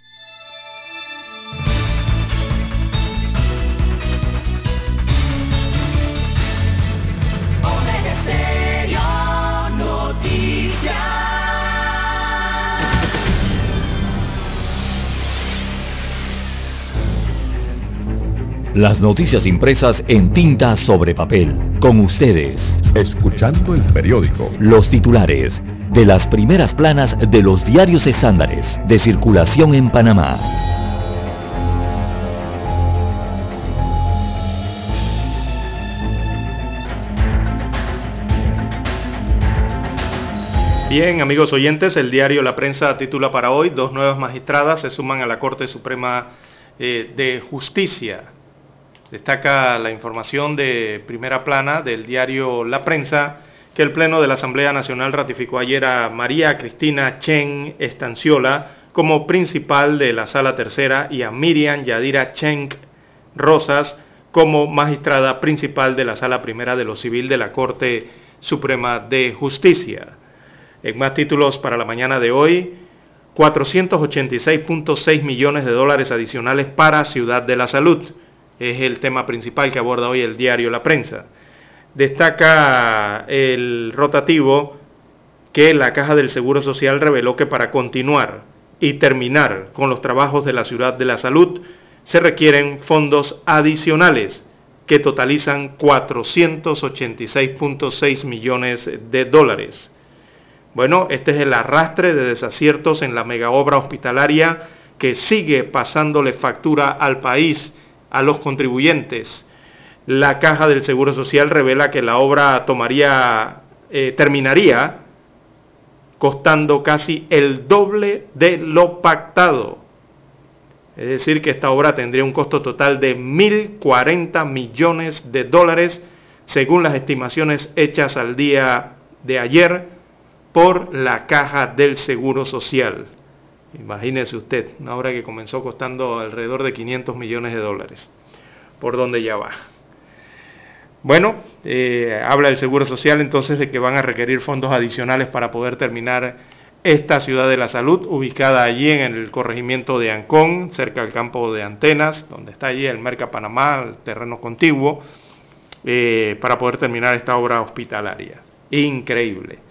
Las noticias impresas en tinta sobre papel. Con ustedes. Escuchando el periódico. Los titulares de las primeras planas de los diarios estándares de circulación en Panamá. Bien, amigos oyentes, el diario La Prensa titula para hoy, dos nuevas magistradas se suman a la Corte Suprema eh, de Justicia. Destaca la información de primera plana del diario La Prensa que el Pleno de la Asamblea Nacional ratificó ayer a María Cristina Chen Estanciola como principal de la Sala Tercera y a Miriam Yadira Chen Rosas como magistrada principal de la Sala Primera de lo Civil de la Corte Suprema de Justicia. En más títulos para la mañana de hoy, 486.6 millones de dólares adicionales para Ciudad de la Salud es el tema principal que aborda hoy el diario La Prensa. Destaca el rotativo que la Caja del Seguro Social reveló que para continuar y terminar con los trabajos de la Ciudad de la Salud se requieren fondos adicionales que totalizan 486.6 millones de dólares. Bueno, este es el arrastre de desaciertos en la megaobra hospitalaria que sigue pasándole factura al país a los contribuyentes. La Caja del Seguro Social revela que la obra tomaría, eh, terminaría costando casi el doble de lo pactado. Es decir, que esta obra tendría un costo total de 1.040 millones de dólares, según las estimaciones hechas al día de ayer por la Caja del Seguro Social. Imagínese usted, una obra que comenzó costando alrededor de 500 millones de dólares, por donde ya va. Bueno, eh, habla el Seguro Social entonces de que van a requerir fondos adicionales para poder terminar esta ciudad de la salud, ubicada allí en el corregimiento de Ancón, cerca del campo de antenas, donde está allí el Merca Panamá, el terreno contiguo, eh, para poder terminar esta obra hospitalaria. Increíble.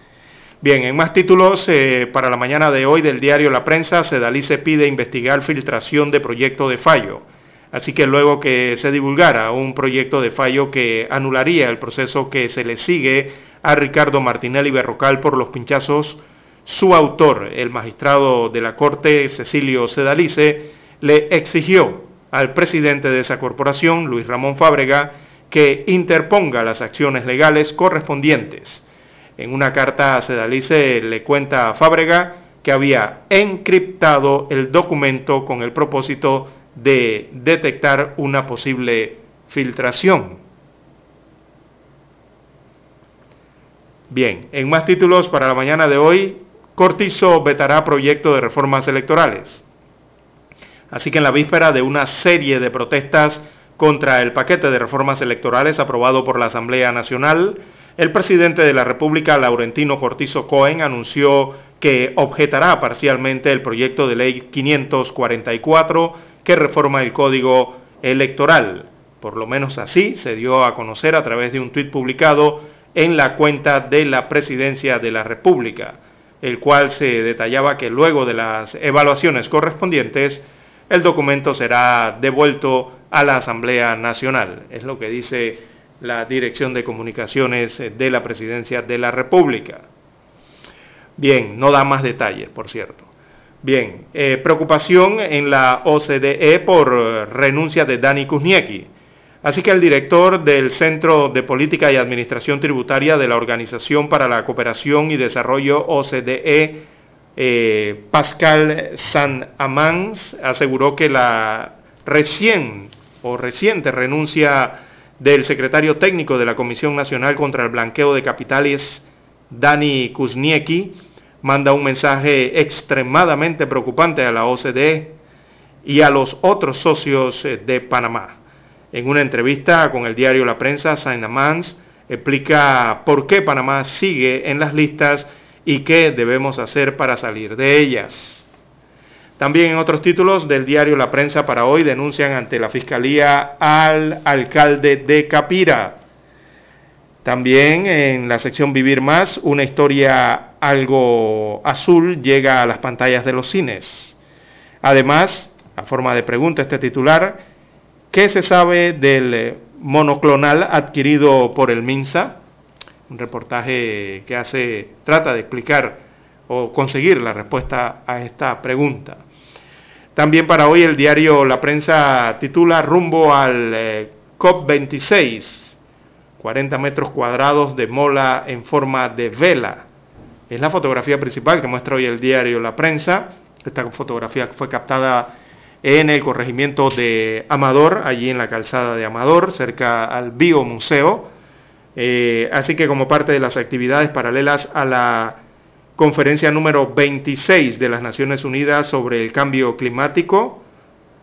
Bien, en más títulos, eh, para la mañana de hoy del diario La Prensa, Sedalice pide investigar filtración de proyecto de fallo. Así que luego que se divulgara un proyecto de fallo que anularía el proceso que se le sigue a Ricardo Martinelli Berrocal por los pinchazos, su autor, el magistrado de la Corte, Cecilio Sedalice, le exigió al presidente de esa corporación, Luis Ramón Fábrega, que interponga las acciones legales correspondientes. En una carta a Sedalice le cuenta a Fábrega que había encriptado el documento con el propósito de detectar una posible filtración. Bien, en más títulos para la mañana de hoy, Cortizo vetará proyecto de reformas electorales. Así que en la víspera de una serie de protestas contra el paquete de reformas electorales aprobado por la Asamblea Nacional, el presidente de la República, Laurentino Cortizo Cohen, anunció que objetará parcialmente el proyecto de ley 544 que reforma el código electoral. Por lo menos así se dio a conocer a través de un tuit publicado en la cuenta de la presidencia de la República, el cual se detallaba que luego de las evaluaciones correspondientes, el documento será devuelto a la Asamblea Nacional. Es lo que dice la Dirección de Comunicaciones de la Presidencia de la República. Bien, no da más detalles, por cierto. Bien, eh, preocupación en la OCDE por eh, renuncia de Dani Kuzniecki. Así que el director del Centro de Política y Administración Tributaria de la Organización para la Cooperación y Desarrollo OCDE, eh, Pascal Saint-Amans aseguró que la recién o reciente renuncia del secretario técnico de la Comisión Nacional contra el Blanqueo de Capitales, Dani Kuzniecki, manda un mensaje extremadamente preocupante a la OCDE y a los otros socios eh, de Panamá. En una entrevista con el diario La Prensa, Saint-Amans explica por qué Panamá sigue en las listas y qué debemos hacer para salir de ellas. También en otros títulos del diario La Prensa para hoy denuncian ante la Fiscalía al alcalde de Capira. También en la sección Vivir Más, una historia algo azul llega a las pantallas de los cines. Además, a forma de pregunta este titular, ¿qué se sabe del monoclonal adquirido por el MINSA? un reportaje que hace, trata de explicar o conseguir la respuesta a esta pregunta. También para hoy el diario La Prensa titula Rumbo al eh, COP26, 40 metros cuadrados de mola en forma de vela. Es la fotografía principal que muestra hoy el diario La Prensa. Esta fotografía fue captada en el corregimiento de Amador, allí en la calzada de Amador, cerca al Biomuseo eh, así que como parte de las actividades paralelas a la conferencia número 26 de las Naciones Unidas sobre el cambio climático,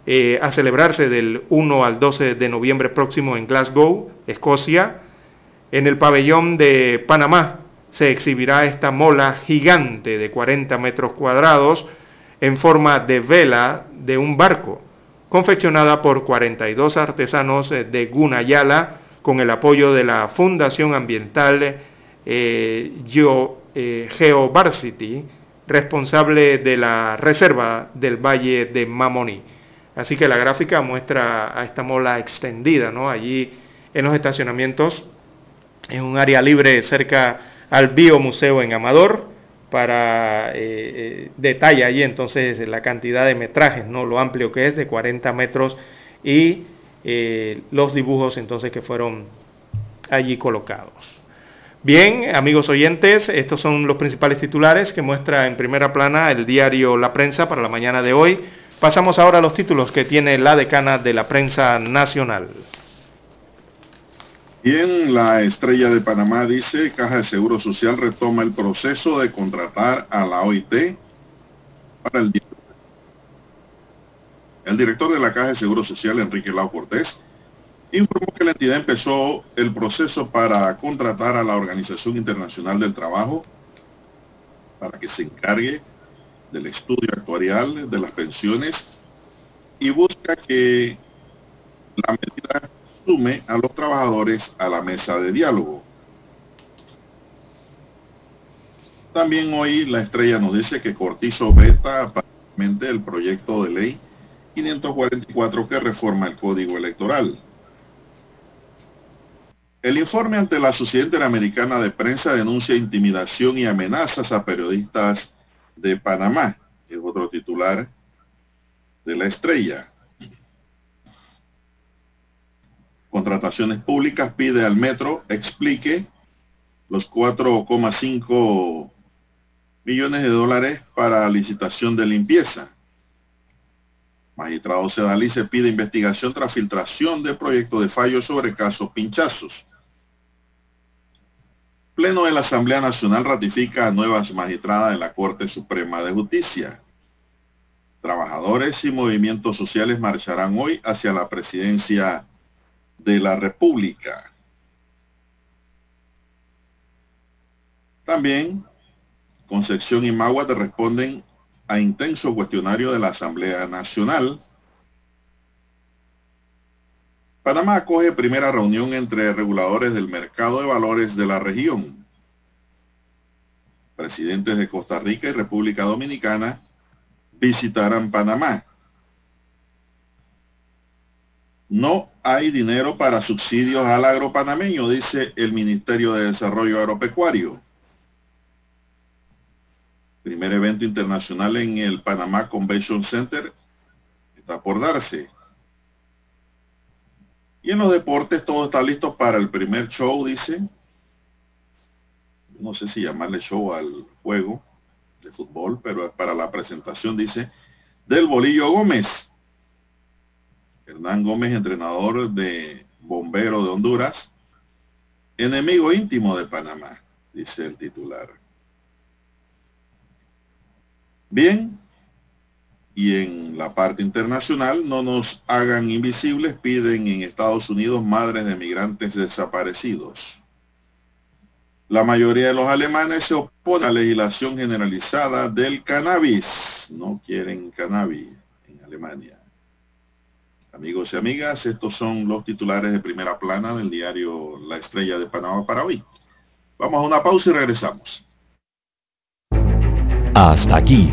eh, a celebrarse del 1 al 12 de noviembre próximo en Glasgow, Escocia, en el pabellón de Panamá se exhibirá esta mola gigante de 40 metros cuadrados en forma de vela de un barco, confeccionada por 42 artesanos de Gunayala, con el apoyo de la Fundación Ambiental eh, eh, GeoVarsity, responsable de la Reserva del Valle de Mamoni. Así que la gráfica muestra a esta mola extendida, ¿no? Allí en los estacionamientos, en un área libre cerca al Biomuseo en Amador, para eh, detalle allí entonces la cantidad de metrajes, ¿no? Lo amplio que es de 40 metros y eh, los dibujos entonces que fueron allí colocados. Bien, amigos oyentes, estos son los principales titulares que muestra en primera plana el diario La Prensa para la mañana de hoy. Pasamos ahora a los títulos que tiene la decana de la prensa nacional. Bien, la estrella de Panamá dice, Caja de Seguro Social retoma el proceso de contratar a la OIT para el el director de la Caja de Seguro Social, Enrique Lau Cortés, informó que la entidad empezó el proceso para contratar a la Organización Internacional del Trabajo para que se encargue del estudio actuarial de las pensiones y busca que la medida sume a los trabajadores a la mesa de diálogo. También hoy la estrella nos dice que Cortizo veta aparentemente el proyecto de ley 544 que reforma el Código Electoral. El informe ante la Sociedad Interamericana de Prensa denuncia intimidación y amenazas a periodistas de Panamá, es otro titular de la estrella. Contrataciones Públicas pide al metro explique los 4,5 millones de dólares para licitación de limpieza. Magistrado Sedalí se pide investigación tras filtración de proyecto de fallo sobre casos pinchazos. Pleno de la Asamblea Nacional ratifica a nuevas magistradas en la Corte Suprema de Justicia. Trabajadores y movimientos sociales marcharán hoy hacia la presidencia de la República. También Concepción y Magua responden a intenso cuestionario de la Asamblea Nacional. Panamá acoge primera reunión entre reguladores del mercado de valores de la región. Presidentes de Costa Rica y República Dominicana visitarán Panamá. No hay dinero para subsidios al agropanameño, dice el Ministerio de Desarrollo Agropecuario. Primer evento internacional en el Panamá Convention Center está por darse. Y en los deportes todo está listo para el primer show, dice. No sé si llamarle show al juego. de fútbol, pero para la presentación dice del Bolillo Gómez. Hernán Gómez, entrenador de Bombero de Honduras, enemigo íntimo de Panamá, dice el titular. Bien, y en la parte internacional no nos hagan invisibles, piden en Estados Unidos madres de migrantes desaparecidos. La mayoría de los alemanes se oponen a la legislación generalizada del cannabis. No quieren cannabis en Alemania. Amigos y amigas, estos son los titulares de primera plana del diario La Estrella de Panamá para hoy. Vamos a una pausa y regresamos. Hasta aquí,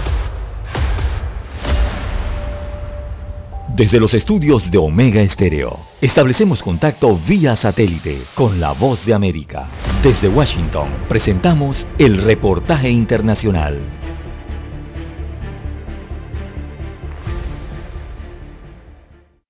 Desde los estudios de Omega Estéreo, establecemos contacto vía satélite con la voz de América. Desde Washington, presentamos el reportaje internacional.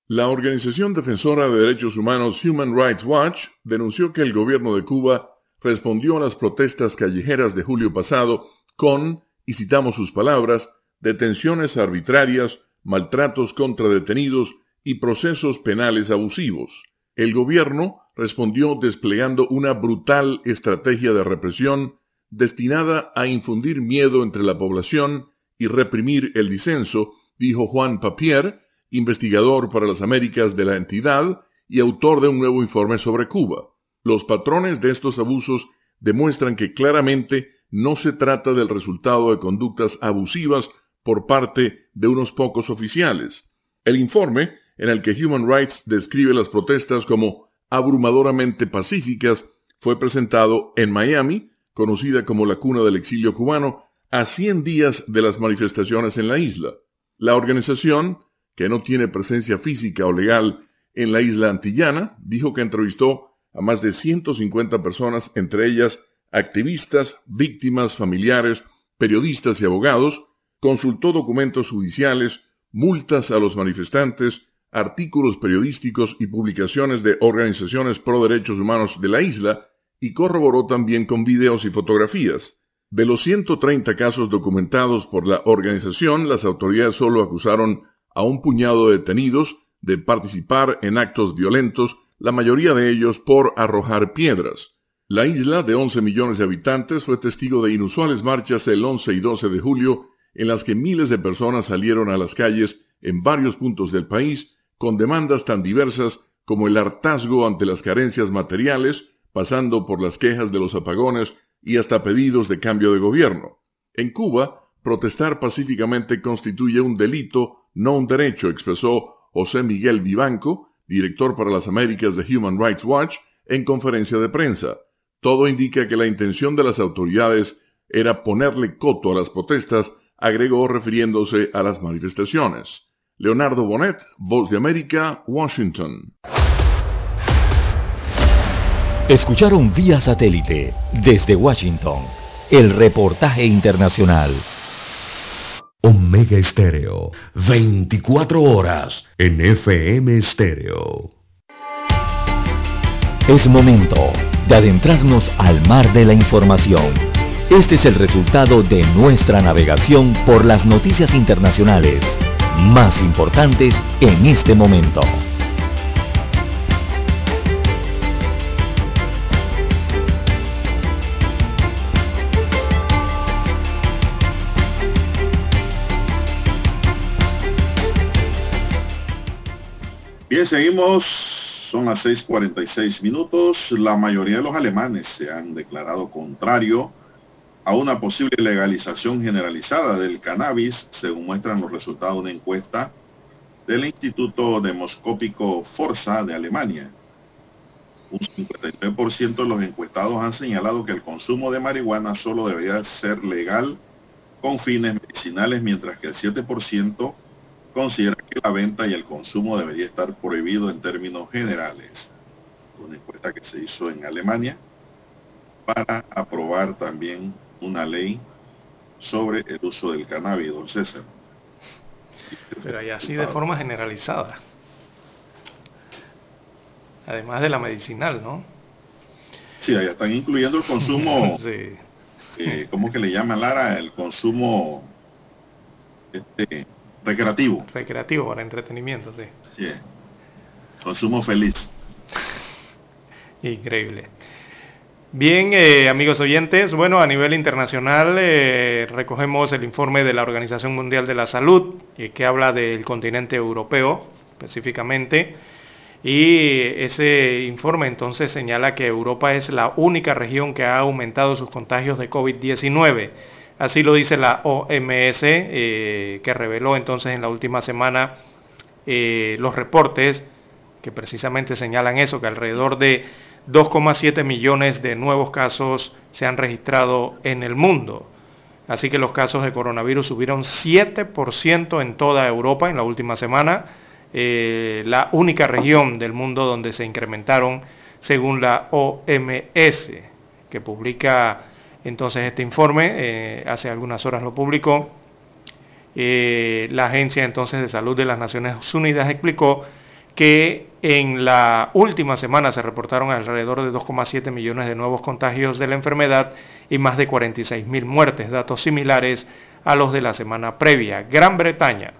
La organización defensora de derechos humanos Human Rights Watch denunció que el gobierno de Cuba respondió a las protestas callejeras de julio pasado con, y citamos sus palabras, detenciones arbitrarias, maltratos contra detenidos y procesos penales abusivos. El gobierno respondió desplegando una brutal estrategia de represión destinada a infundir miedo entre la población y reprimir el disenso, dijo Juan Papier, investigador para las Américas de la entidad y autor de un nuevo informe sobre Cuba. Los patrones de estos abusos demuestran que claramente no se trata del resultado de conductas abusivas por parte de unos pocos oficiales. El informe, en el que Human Rights describe las protestas como abrumadoramente pacíficas, fue presentado en Miami, conocida como la cuna del exilio cubano, a 100 días de las manifestaciones en la isla. La organización, que no tiene presencia física o legal en la isla antillana, dijo que entrevistó a más de 150 personas, entre ellas activistas, víctimas, familiares, periodistas y abogados, consultó documentos judiciales, multas a los manifestantes, artículos periodísticos y publicaciones de organizaciones pro derechos humanos de la isla y corroboró también con videos y fotografías. De los 130 casos documentados por la organización, las autoridades solo acusaron a un puñado de detenidos de participar en actos violentos, la mayoría de ellos por arrojar piedras. La isla, de 11 millones de habitantes, fue testigo de inusuales marchas el 11 y 12 de julio en las que miles de personas salieron a las calles en varios puntos del país con demandas tan diversas como el hartazgo ante las carencias materiales, pasando por las quejas de los apagones y hasta pedidos de cambio de gobierno. En Cuba, protestar pacíficamente constituye un delito, no un derecho, expresó José Miguel Vivanco, director para las Américas de Human Rights Watch, en conferencia de prensa. Todo indica que la intención de las autoridades era ponerle coto a las protestas agregó refiriéndose a las manifestaciones. Leonardo Bonet, Voz de América, Washington. Escucharon vía satélite desde Washington el reportaje internacional. Omega Estéreo, 24 horas en FM Estéreo. Es momento de adentrarnos al mar de la información. Este es el resultado de nuestra navegación por las noticias internacionales más importantes en este momento. Bien, seguimos. Son las 6:46 minutos. La mayoría de los alemanes se han declarado contrario a una posible legalización generalizada del cannabis, según muestran los resultados de una encuesta del Instituto Demoscópico Forza de Alemania. Un 59% de los encuestados han señalado que el consumo de marihuana solo debería ser legal con fines medicinales, mientras que el 7% considera que la venta y el consumo debería estar prohibido en términos generales. Una encuesta que se hizo en Alemania para aprobar también una ley sobre el uso del cannabis, don César. Pero hay así de forma generalizada. Además de la medicinal, ¿no? Sí, allá están incluyendo el consumo, sí. eh, ¿cómo que le llama Lara? El consumo este, Recreativo. Recreativo, para entretenimiento, sí. Sí. Consumo feliz. Increíble. Bien, eh, amigos oyentes, bueno, a nivel internacional eh, recogemos el informe de la Organización Mundial de la Salud, eh, que habla del continente europeo específicamente, y ese informe entonces señala que Europa es la única región que ha aumentado sus contagios de COVID-19 Así lo dice la OMS, eh, que reveló entonces en la última semana los reportes que precisamente señalan eso, que alrededor de 2,7 millones de nuevos casos se han registrado en el mundo. Así que los casos de coronavirus subieron 7% en toda Europa en la última semana, eh, la única región del mundo donde se incrementaron según la OMS, que publica entonces este informe, eh, hace algunas horas lo publicó, eh, la Agencia entonces de Salud de las Naciones Unidas explicó que en la última semana se reportaron alrededor de 2,7 millones de nuevos contagios de la enfermedad y más de 46 mil muertes, datos similares a los de la semana previa. Gran Bretaña,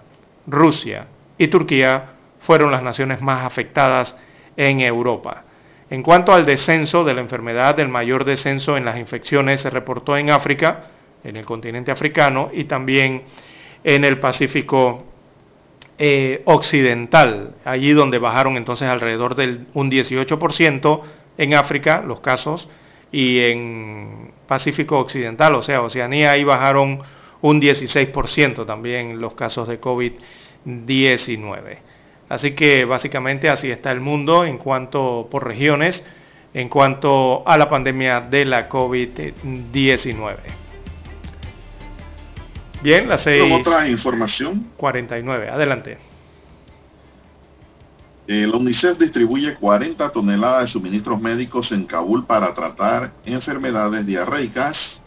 Rusia y Turquía fueron las naciones más afectadas en Europa. En cuanto al descenso de la enfermedad, el mayor descenso en las infecciones se reportó en África, en el continente africano y también en el Pacífico eh, occidental, allí donde bajaron entonces alrededor del un 18% en África los casos y en Pacífico occidental, o sea, Oceanía, ahí bajaron un 16% también los casos de COVID-19. Así que básicamente así está el mundo en cuanto por regiones, en cuanto a la pandemia de la COVID-19. Bien, la 6. otra información? 49, adelante. El la UNICEF distribuye 40 toneladas de suministros médicos en Kabul para tratar enfermedades diarreicas.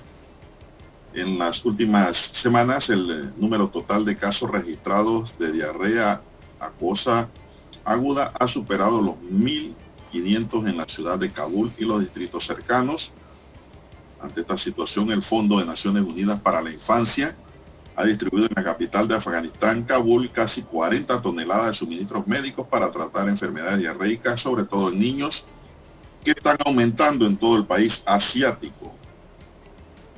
En las últimas semanas, el número total de casos registrados de diarrea cosa aguda ha superado los 1.500 en la ciudad de Kabul y los distritos cercanos. Ante esta situación, el Fondo de Naciones Unidas para la Infancia ha distribuido en la capital de Afganistán, Kabul, casi 40 toneladas de suministros médicos para tratar enfermedades diarreicas, sobre todo en niños, que están aumentando en todo el país asiático.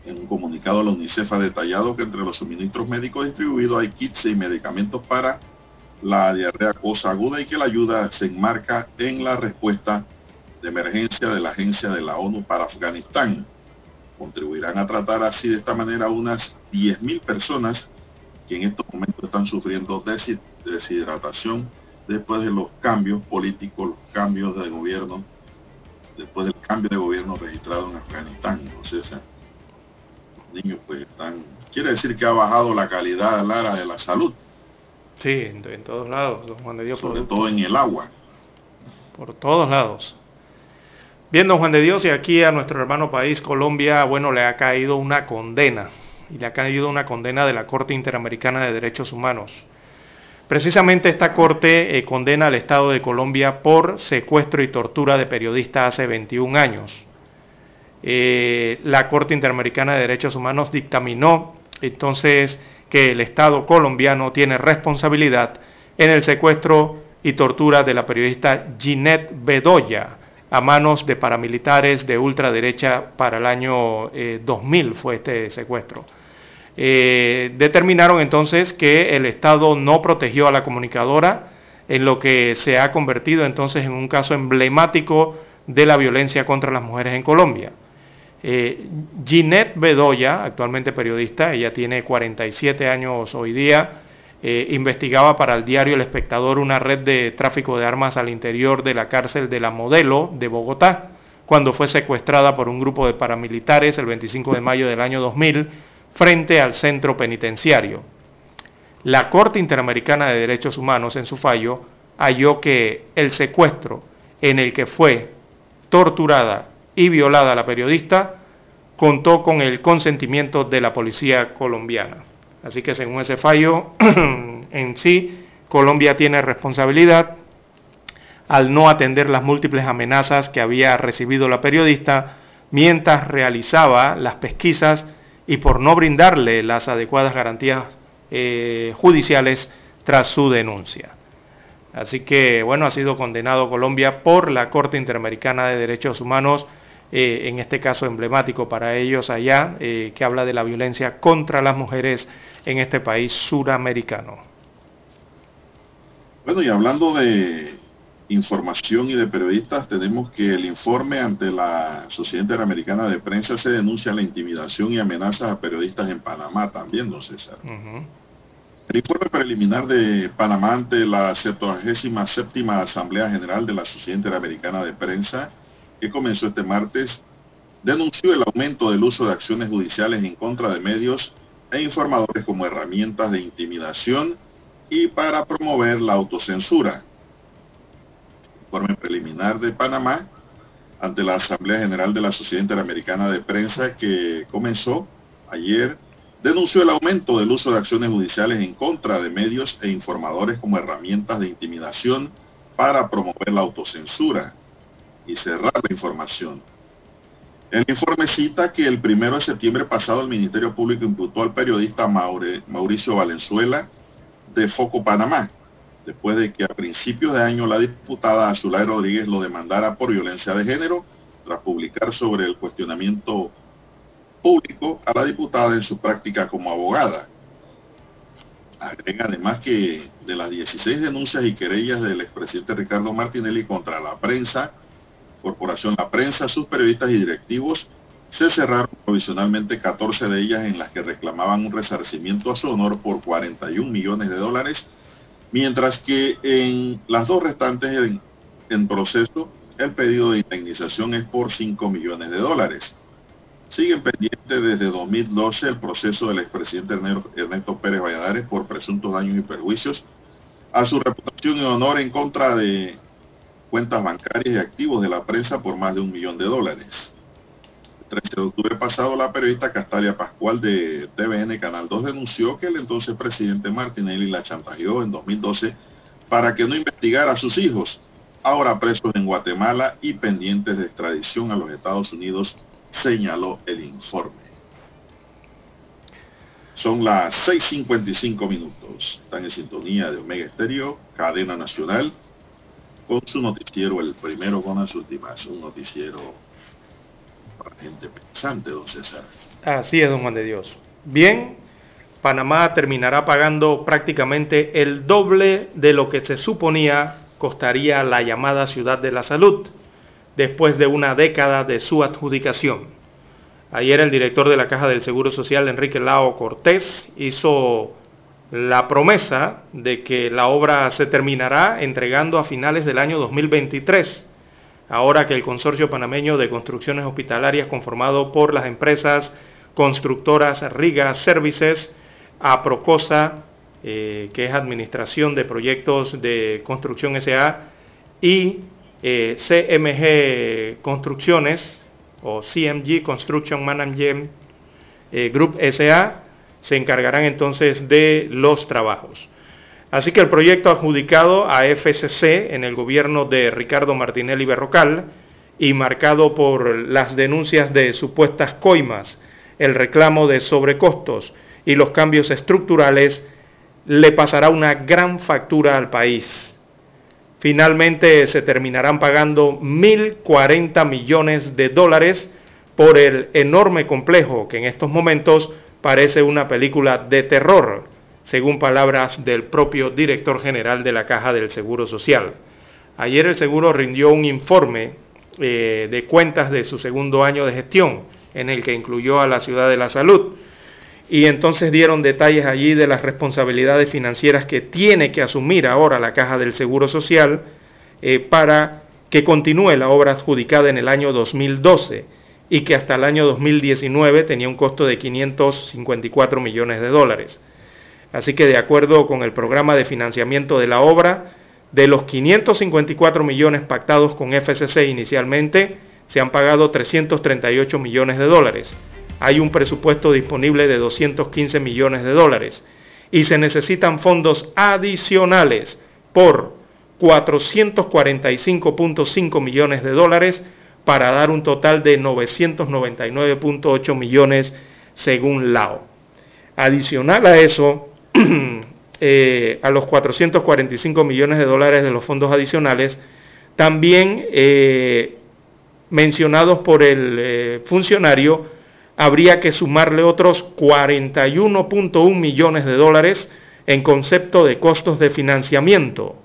En un comunicado, la UNICEF ha detallado que entre los suministros médicos distribuidos hay kits y medicamentos para la diarrea cosa aguda y que la ayuda se enmarca en la respuesta de emergencia de la Agencia de la ONU para Afganistán. Contribuirán a tratar así de esta manera unas 10.000 personas que en estos momentos están sufriendo deshidratación después de los cambios políticos, los cambios de gobierno, después del cambio de gobierno registrado en Afganistán. Entonces, los niños pues están... Quiere decir que ha bajado la calidad, Lara, de la salud Sí, en, todos lados, don Juan de Dios. Sobre todo en el agua. Por todos lados. Bien, don Juan de Dios, y aquí a nuestro hermano país, Colombia, bueno, le ha caído una condena. Y le ha caído una condena de la Corte Interamericana de Derechos Humanos. Precisamente esta corte condena al Estado de Colombia por secuestro y tortura de periodistas hace 21 años. la Corte Interamericana de Derechos Humanos dictaminó entonces que el Estado colombiano tiene responsabilidad en el secuestro y tortura de la periodista Ginette Bedoya a manos de paramilitares de ultraderecha para el año 2000 eh, fue este secuestro. Eh, determinaron entonces que el Estado no protegió a la comunicadora en lo que se ha convertido entonces en un caso emblemático de la violencia contra las mujeres en Colombia. Eh, Ginette Bedoya, actualmente periodista, ella tiene 47 años hoy día, eh, investigaba para el diario El Espectador una red de tráfico de armas al interior de la cárcel de la Modelo de Bogotá, cuando fue secuestrada por un grupo de paramilitares el 25 de mayo del año 2000 frente al centro penitenciario. La Corte Interamericana de Derechos Humanos en su fallo halló que el secuestro en el que fue torturada y violada la periodista, contó con el consentimiento de la policía colombiana. Así que según ese fallo en sí, Colombia tiene responsabilidad al no atender las múltiples amenazas que había recibido la periodista mientras realizaba las pesquisas y por no brindarle las adecuadas garantías eh, judiciales tras su denuncia. Así que, bueno, ha sido condenado Colombia por la Corte Interamericana de Derechos Humanos eh, en este caso emblemático para ellos allá, eh, que habla de la violencia contra las mujeres en este país suramericano. Bueno, y hablando de información y de periodistas, tenemos que el informe ante la Sociedad Interamericana de Prensa se denuncia la intimidación y amenazas a periodistas en Panamá también, don César. El informe preliminar de Panamá ante la 77 Asamblea General de la Sociedad Interamericana de Prensa que comenzó este martes, denunció el aumento del uso de acciones judiciales en contra de medios e informadores como herramientas de intimidación y para promover la autocensura. Informe preliminar de Panamá ante la Asamblea General de la Sociedad Interamericana de Prensa que comenzó ayer, denunció el aumento del uso de acciones judiciales en contra de medios e informadores como herramientas de intimidación para promover la autocensura y cerrar la información. El informe cita que el primero de septiembre pasado el Ministerio Público imputó al periodista Mauricio Valenzuela de Foco Panamá, después de que a principios de año la diputada Azulay Rodríguez lo demandara por violencia de género, tras publicar sobre el cuestionamiento público a la diputada en su práctica como abogada. Agrega además que de las 16 denuncias y querellas del expresidente Ricardo Martinelli contra la prensa, Corporación La Prensa, sus periodistas y directivos, se cerraron provisionalmente 14 de ellas en las que reclamaban un resarcimiento a su honor por 41 millones de dólares, mientras que en las dos restantes en, proceso el pedido de indemnización es por 5 millones de dólares. Siguen pendientes desde 2012 el proceso del expresidente Ernesto Pérez Valladares por presuntos daños y perjuicios a su reputación y honor en contra de cuentas bancarias y activos de la prensa por más de un millón de dólares. El 13 de octubre pasado, la periodista Castalia Pascual de TVN Canal 2 denunció que el entonces presidente Martinelli la chantajeó en 2012 para que no investigara a sus hijos, ahora presos en Guatemala y pendientes de extradición a los Estados Unidos, señaló el informe. Son las 6.55 minutos. Están en sintonía de Omega Estéreo, cadena nacional con su noticiero, el primero con las últimas, un noticiero para gente pensante, don César. Así es, don Juan de Dios. Bien, Panamá terminará pagando prácticamente el doble de lo que se suponía costaría la llamada Ciudad de la Salud, después de una década de su adjudicación. Ayer el director de la Caja del Seguro Social, Enrique Lao Cortés, hizo la promesa de que la obra se terminará entregando a finales del año 2023, ahora que el Consorcio Panameño de Construcciones Hospitalarias conformado por las empresas constructoras Riga Services, APROCOSA, eh, que es Administración de Proyectos de Construcción SA, y eh, CMG Construcciones, o CMG Construction Management eh, Group SA, se encargarán entonces de los trabajos. Así que el proyecto adjudicado a FCC en el gobierno de Ricardo Martinelli Berrocal y marcado por las denuncias de supuestas coimas, el reclamo de sobrecostos y los cambios estructurales, le pasará una gran factura al país. Finalmente se terminarán pagando 1.040 millones de dólares por el enorme complejo que en estos momentos parece una película de terror, según palabras del propio director general de la Caja del Seguro Social. Ayer el seguro rindió un informe eh, de cuentas de su segundo año de gestión, en el que incluyó a la Ciudad de la Salud. Y entonces dieron detalles allí de las responsabilidades financieras que tiene que asumir ahora la Caja del Seguro Social eh, para que continúe la obra adjudicada en el año 2012 y que hasta el año 2019 tenía un costo de 554 millones de dólares. Así que de acuerdo con el programa de financiamiento de la obra, de los 554 millones pactados con FCC inicialmente, se han pagado 338 millones de dólares. Hay un presupuesto disponible de 215 millones de dólares y se necesitan fondos adicionales por 445.5 millones de dólares para dar un total de 999.8 millones según LAO. Adicional a eso, eh, a los 445 millones de dólares de los fondos adicionales, también eh, mencionados por el eh, funcionario, habría que sumarle otros 41.1 millones de dólares en concepto de costos de financiamiento,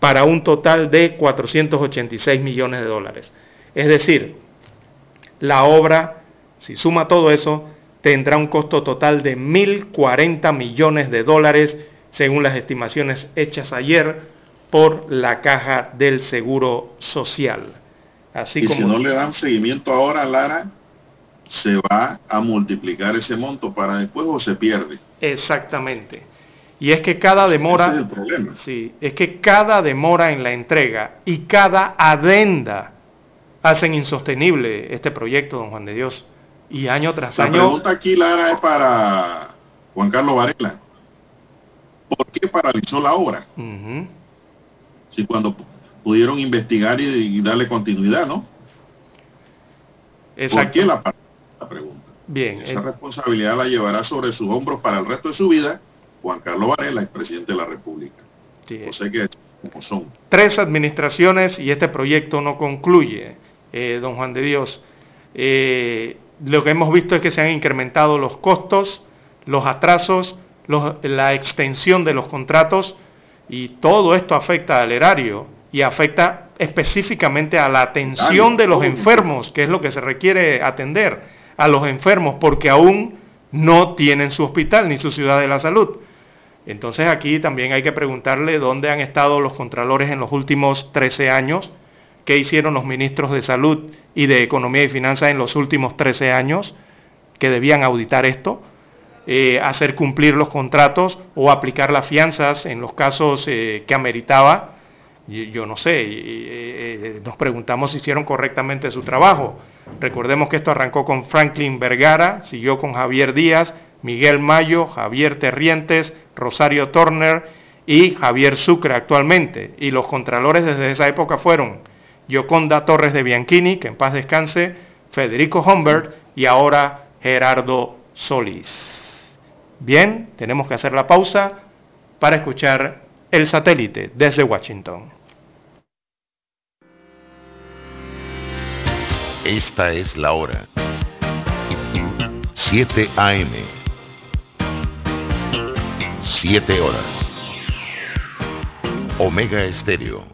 para un total de 486 millones de dólares. Es decir, la obra, si suma todo eso, tendrá un costo total de 1.040 millones de dólares, según las estimaciones hechas ayer por la Caja del Seguro Social. Así y como... si no le dan seguimiento ahora, Lara, se va a multiplicar ese monto para después o se pierde. Exactamente. Y es que cada demora, es el problema. sí, es que cada demora en la entrega y cada adenda hacen insostenible este proyecto, don Juan de Dios. Y año tras año... La pregunta aquí, Lara, es para Juan Carlos Varela. ¿Por qué paralizó la obra? Si cuando pudieron investigar y, darle continuidad, ¿no? Exacto. ¿Por qué la, la pregunta? Bien. Esa responsabilidad la llevará sobre sus hombros para el resto de su vida Juan Carlos Varela, expresidente de la República. Sí. O sea que como son. Tres administraciones y este proyecto no concluye. Eh, don Juan de Dios. Eh, lo que hemos visto es que se han incrementado los costos, los atrasos, la extensión de los contratos y todo esto afecta al erario y afecta específicamente a la atención de los enfermos, que es lo que se requiere atender a los enfermos, porque aún no tienen su hospital ni su ciudad de la salud. Entonces aquí también hay que preguntarle dónde han estado los contralores en los últimos 13 años, qué hicieron los ministros de Salud y de Economía y Finanzas en los últimos 13 años, que debían auditar esto, eh, hacer cumplir los contratos o aplicar las fianzas en los casos eh, que ameritaba. yo no sé, eh, nos preguntamos si hicieron correctamente su trabajo. Recordemos que esto arrancó con Franklin Vergara, siguió con Javier Díaz, Miguel Mayo, Javier Terrientes, Rosario Turner y Javier Sucre actualmente. Y los contralores desde esa época fueron Yoconda Torres de Bianchini, que en paz descanse, Federico Humbert y ahora Gerardo Solís. Bien, tenemos que hacer la pausa para escuchar el satélite desde Washington. Esta es la hora. 7 AM. 7 horas. Omega Estéreo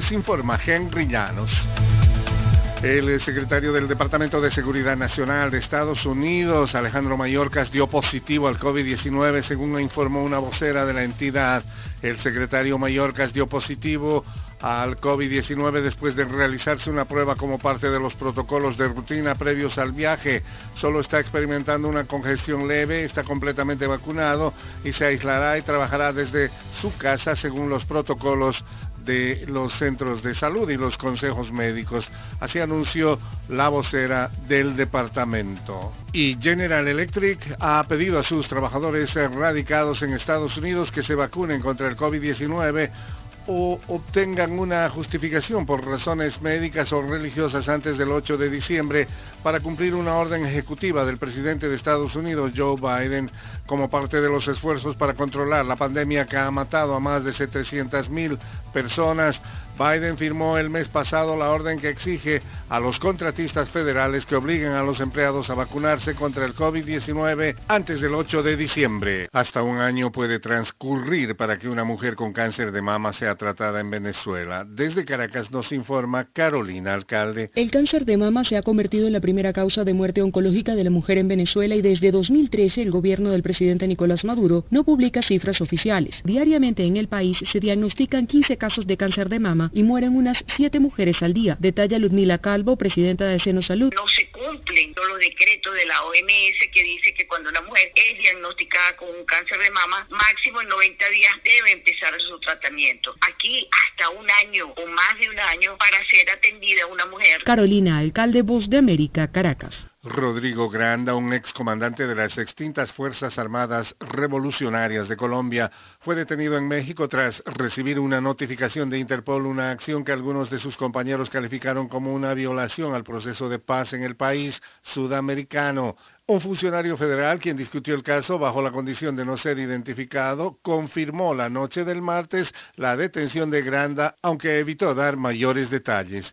les informa Henry Llanos. El secretario del Departamento de Seguridad Nacional de Estados Unidos, Alejandro Mayorkas, dio positivo al COVID-19, según informó una vocera de la entidad. El secretario Mayorkas dio positivo al COVID-19 después de realizarse una prueba como parte de los protocolos de rutina previos al viaje. Solo está experimentando una congestión leve, está completamente vacunado y se aislará y trabajará desde su casa según los protocolos de los centros de salud y los consejos médicos. Así anunció la vocera del departamento. Y General Electric ha pedido a sus trabajadores radicados en Estados Unidos que se vacunen contra el COVID-19 o obtengan una justificación por razones médicas o religiosas antes del 8 de diciembre para cumplir una orden ejecutiva del presidente de Estados Unidos, Joe Biden, como parte de los esfuerzos para controlar la pandemia que ha matado a más de 700.000 personas. Biden firmó el mes pasado la orden que exige a los contratistas federales que obliguen a los empleados a vacunarse contra el COVID-19 antes del 8 de diciembre. Hasta un año puede transcurrir para que una mujer con cáncer de mama sea tratada en Venezuela. Desde Caracas nos informa Carolina Alcalde. El cáncer de mama se ha convertido en la primera causa de muerte oncológica de la mujer en Venezuela y desde 2013 el gobierno del presidente Nicolás Maduro no publica cifras oficiales. Diariamente en el país se diagnostican 15 casos de cáncer de mama y mueren unas 7 mujeres al día, detalla Ludmila Calvo, presidenta de Seno Salud. No se cumplen todos los decretos de la OMS que dice que cuando una mujer es diagnosticada con un cáncer de mama, máximo en 90 días debe empezar su tratamiento. Aquí hasta un año o más de un año para ser atendida una mujer. Carolina, alcalde Voz de América, Caracas. Rodrigo Granda, un excomandante de las extintas Fuerzas Armadas Revolucionarias de Colombia, fue detenido en México tras recibir una notificación de Interpol, una acción que algunos de sus compañeros calificaron como una violación al proceso de paz en el país sudamericano. Un funcionario federal, quien discutió el caso bajo la condición de no ser identificado, confirmó la noche del martes la detención de Granda, aunque evitó dar mayores detalles.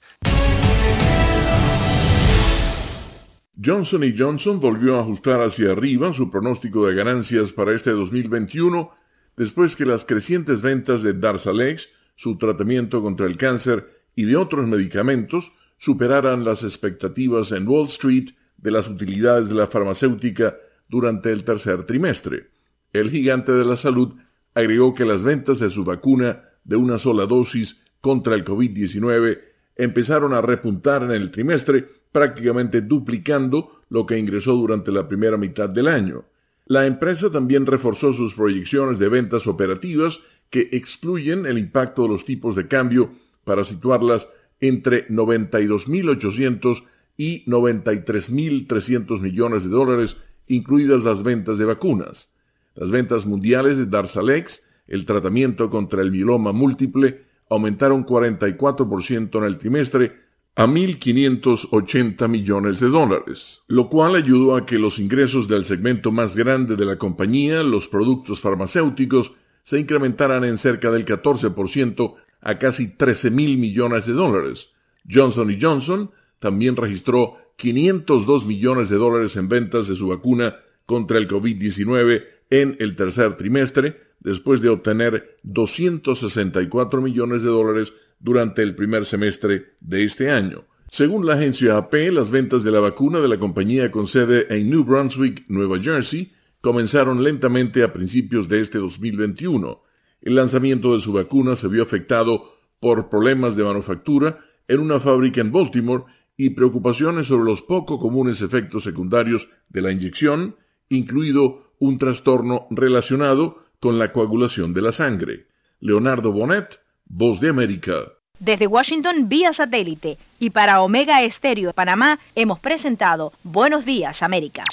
Johnson Johnson volvió a ajustar hacia arriba su pronóstico de ganancias para este 2021 después que las crecientes ventas de Darzalex, su tratamiento contra el cáncer y de otros medicamentos superaran las expectativas en Wall Street de las utilidades de la farmacéutica durante el tercer trimestre. El gigante de la salud agregó que las ventas de su vacuna de una sola dosis contra el COVID-19 empezaron a repuntar en el trimestre prácticamente duplicando lo que ingresó durante la primera mitad del año. La empresa también reforzó sus proyecciones de ventas operativas que excluyen el impacto de los tipos de cambio para situarlas entre 92.800 y 93.300 millones de dólares, incluidas las ventas de vacunas. Las ventas mundiales de Darzalex, el tratamiento contra el mieloma múltiple, aumentaron 44% en el trimestre a 1.580 millones de dólares, lo cual ayudó a que los ingresos del segmento más grande de la compañía, los productos farmacéuticos, se incrementaran en cerca del 14% a casi 13 mil millones de dólares. Johnson Johnson también registró 502 millones de dólares en ventas de su vacuna contra el COVID-19 en el tercer trimestre, después de obtener 264 millones de dólares durante el primer semestre de este año. Según la agencia AP, las ventas de la vacuna de la compañía con sede en New Brunswick, Nueva Jersey, comenzaron lentamente a principios de este 2021. El lanzamiento de su vacuna se vio afectado por problemas de manufactura en una fábrica en Baltimore y preocupaciones sobre los poco comunes efectos secundarios de la inyección, incluido un trastorno relacionado con la coagulación de la sangre. Leonardo Bonet, Voz de América. Desde Washington vía satélite y para Omega Estéreo de Panamá hemos presentado Buenos Días América.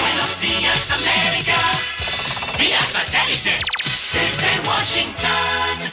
Buenos días América, vía satélite desde Washington.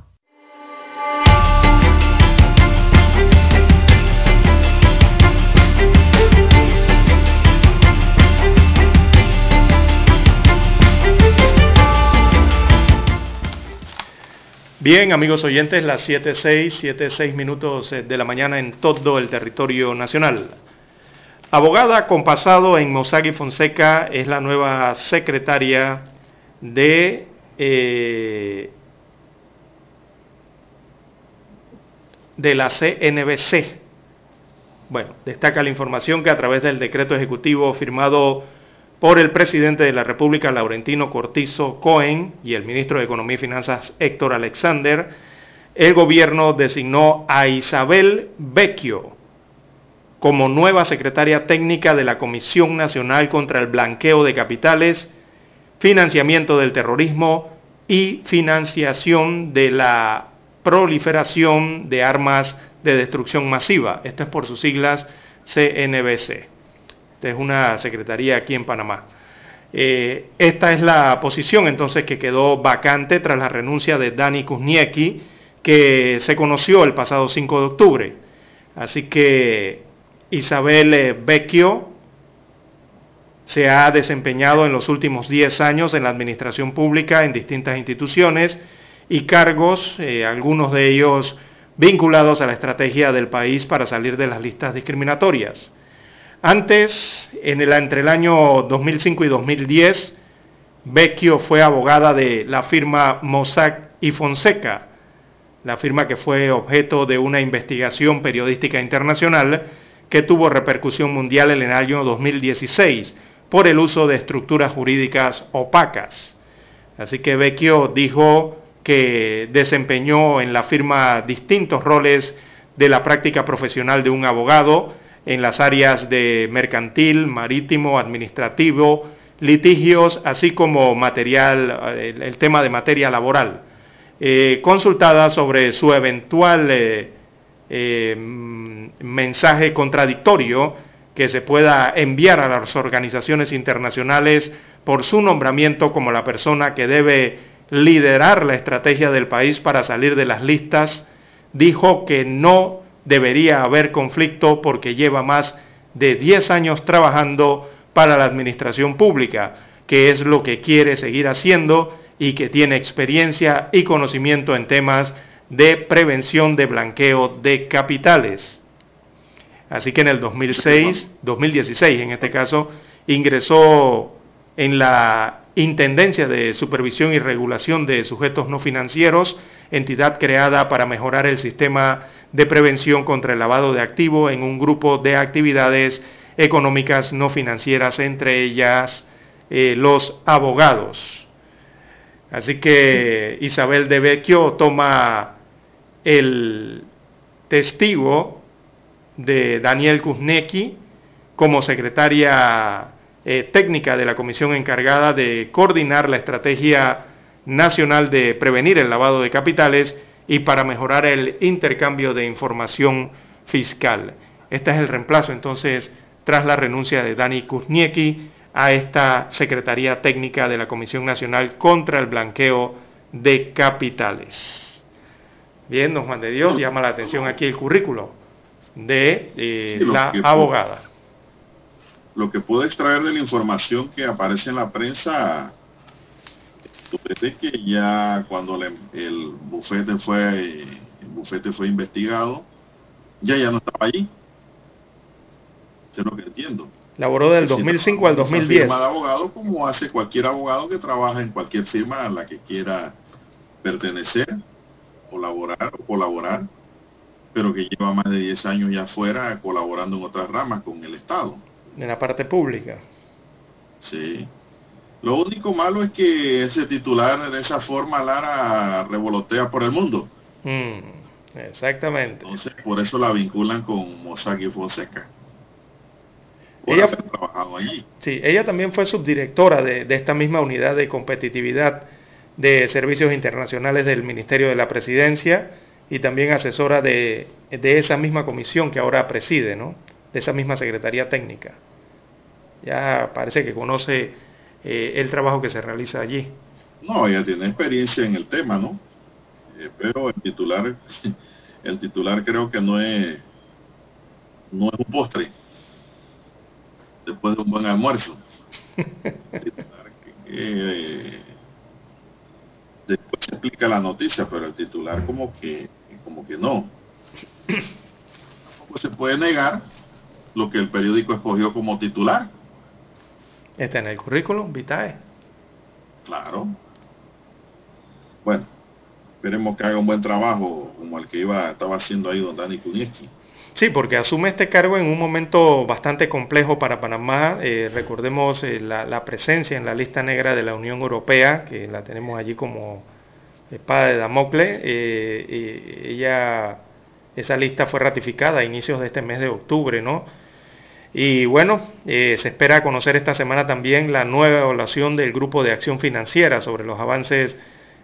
Bien, amigos oyentes, las 7.6, 7.6 minutos eh, de la mañana en todo el territorio nacional. Abogada con pasado en Mossack y Fonseca es la nueva secretaria de eh, de la CNBC. Bueno, destaca la información que a través del decreto ejecutivo firmado por el presidente de la República, Laurentino Cortizo Cohen, y el ministro de Economía y Finanzas, Héctor Alexander, el gobierno designó a Isabel Vecchio como nueva secretaria técnica de la Comisión Nacional contra el Blanqueo de Capitales, Financiamiento del Terrorismo y Financiación de la Proliferación de Armas de Destrucción Masiva. Esto es por sus siglas CNBC es una secretaría aquí en Panamá. Eh, esta es la posición entonces que quedó vacante tras la renuncia de Dani Kuzniecki, que se conoció el pasado 5 de octubre. Así que Isabel eh, Vecchio se ha desempeñado en los últimos 10 años en la administración pública en distintas instituciones y cargos, eh, algunos de ellos vinculados a la estrategia del país para salir de las listas discriminatorias. Antes, en el, entre el año 2005 y 2010, Vecchio fue abogada de la firma Mossack y Fonseca, la firma que fue objeto de una investigación periodística internacional que tuvo repercusión mundial en el año 2016 por el uso de estructuras jurídicas opacas. Así que Vecchio dijo que desempeñó en la firma distintos roles de la práctica profesional de un abogado, en las áreas de mercantil, marítimo, administrativo, litigios, así como material, eh, el, tema de materia laboral. Eh, consultada sobre su eventual eh, mm, mensaje contradictorio que se pueda enviar a las organizaciones internacionales por su nombramiento como la persona que debe liderar la estrategia del país para salir de las listas, dijo que no debería haber conflicto porque lleva más de 10 años trabajando para la administración pública, que es lo que quiere seguir haciendo y que tiene experiencia y conocimiento en temas de prevención de blanqueo de capitales. Así que en el 2006, 2016 en este caso, ingresó en la Intendencia de Supervisión y Regulación de Sujetos No Financieros, entidad creada para mejorar el sistema de prevención contra el lavado de activos en un grupo de actividades económicas no financieras, entre ellas eh, los abogados. Así que Isabel de Vecchio toma el testigo de Daniel Kuznecki como secretaria eh, técnica de la comisión encargada de coordinar la estrategia nacional de prevenir el lavado de capitales y para mejorar el intercambio de información fiscal. Este es el reemplazo entonces tras la renuncia de Dani Kuzniecki a esta Secretaría Técnica de la Comisión Nacional contra el Blanqueo de Capitales. Bien, don Juan de Dios, llama la atención aquí el currículo de eh, la abogada. Lo que puedo extraer de la información que aparece en la prensa es que ya cuando el bufete fue el bufete fue investigado, ya ya no estaba allí. Eso es lo que entiendo. Laboró del 2005 al 2010. Firma de abogado como hace cualquier abogado que trabaja en cualquier firma a la que quiera pertenecer, colaborar o colaborar, pero que lleva más de 10 años ya afuera colaborando en otras ramas con el Estado. En la parte pública. Sí. Lo único malo es que ese titular de esa forma Lara revolotea por el mundo. Mm, exactamente. Entonces, por eso la vinculan con Mossack y Fonseca. ella, trabajado allí. Sí, ella también fue subdirectora de, esta misma unidad de competitividad de servicios internacionales del Ministerio de la Presidencia y también asesora de, de esa misma comisión que ahora preside, ¿no? De esa misma Secretaría Técnica. Ya parece que conoce eh, el trabajo que se realiza allí. No, ella tiene experiencia en el tema, ¿no? Eh, pero el titular, el titular creo que no es, no es un postre después de un buen almuerzo. después se explica la noticia, pero el titular como que, como que no. Tampoco se puede negar lo que el periódico escogió como titular. Está en el currículum, vitae. Claro. Bueno, esperemos que haga un buen trabajo como el que iba, estaba haciendo ahí don Dani Kunieski. Sí, porque asume este cargo en un momento bastante complejo para Panamá. Eh, recordemos eh, la, la, presencia en la lista negra de la Unión Europea, que la tenemos allí como espada de Damocles. Eh, ella, esa lista fue ratificada a inicios de este mes de octubre, ¿no? Y bueno, se espera conocer esta semana también la nueva evaluación del Grupo de Acción Financiera sobre los avances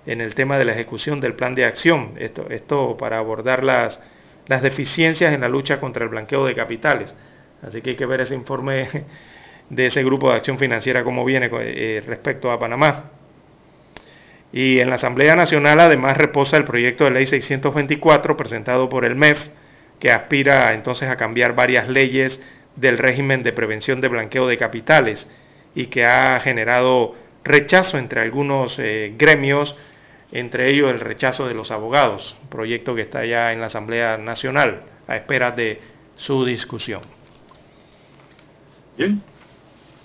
en el tema de la ejecución del plan de acción. Esto, esto para abordar las las deficiencias en la lucha contra el blanqueo de capitales. Así que hay que ver ese informe de ese grupo de acción financiera, cómo viene eh, respecto a Panamá. Y en la Asamblea Nacional además reposa el proyecto de ley 624 presentado por el MEF, que aspira entonces a cambiar varias leyes del régimen de prevención de blanqueo de capitales y que ha generado rechazo entre algunos eh, gremios entre ellos el rechazo de los abogados, proyecto que está ya en la Asamblea Nacional a espera de su discusión. Bien,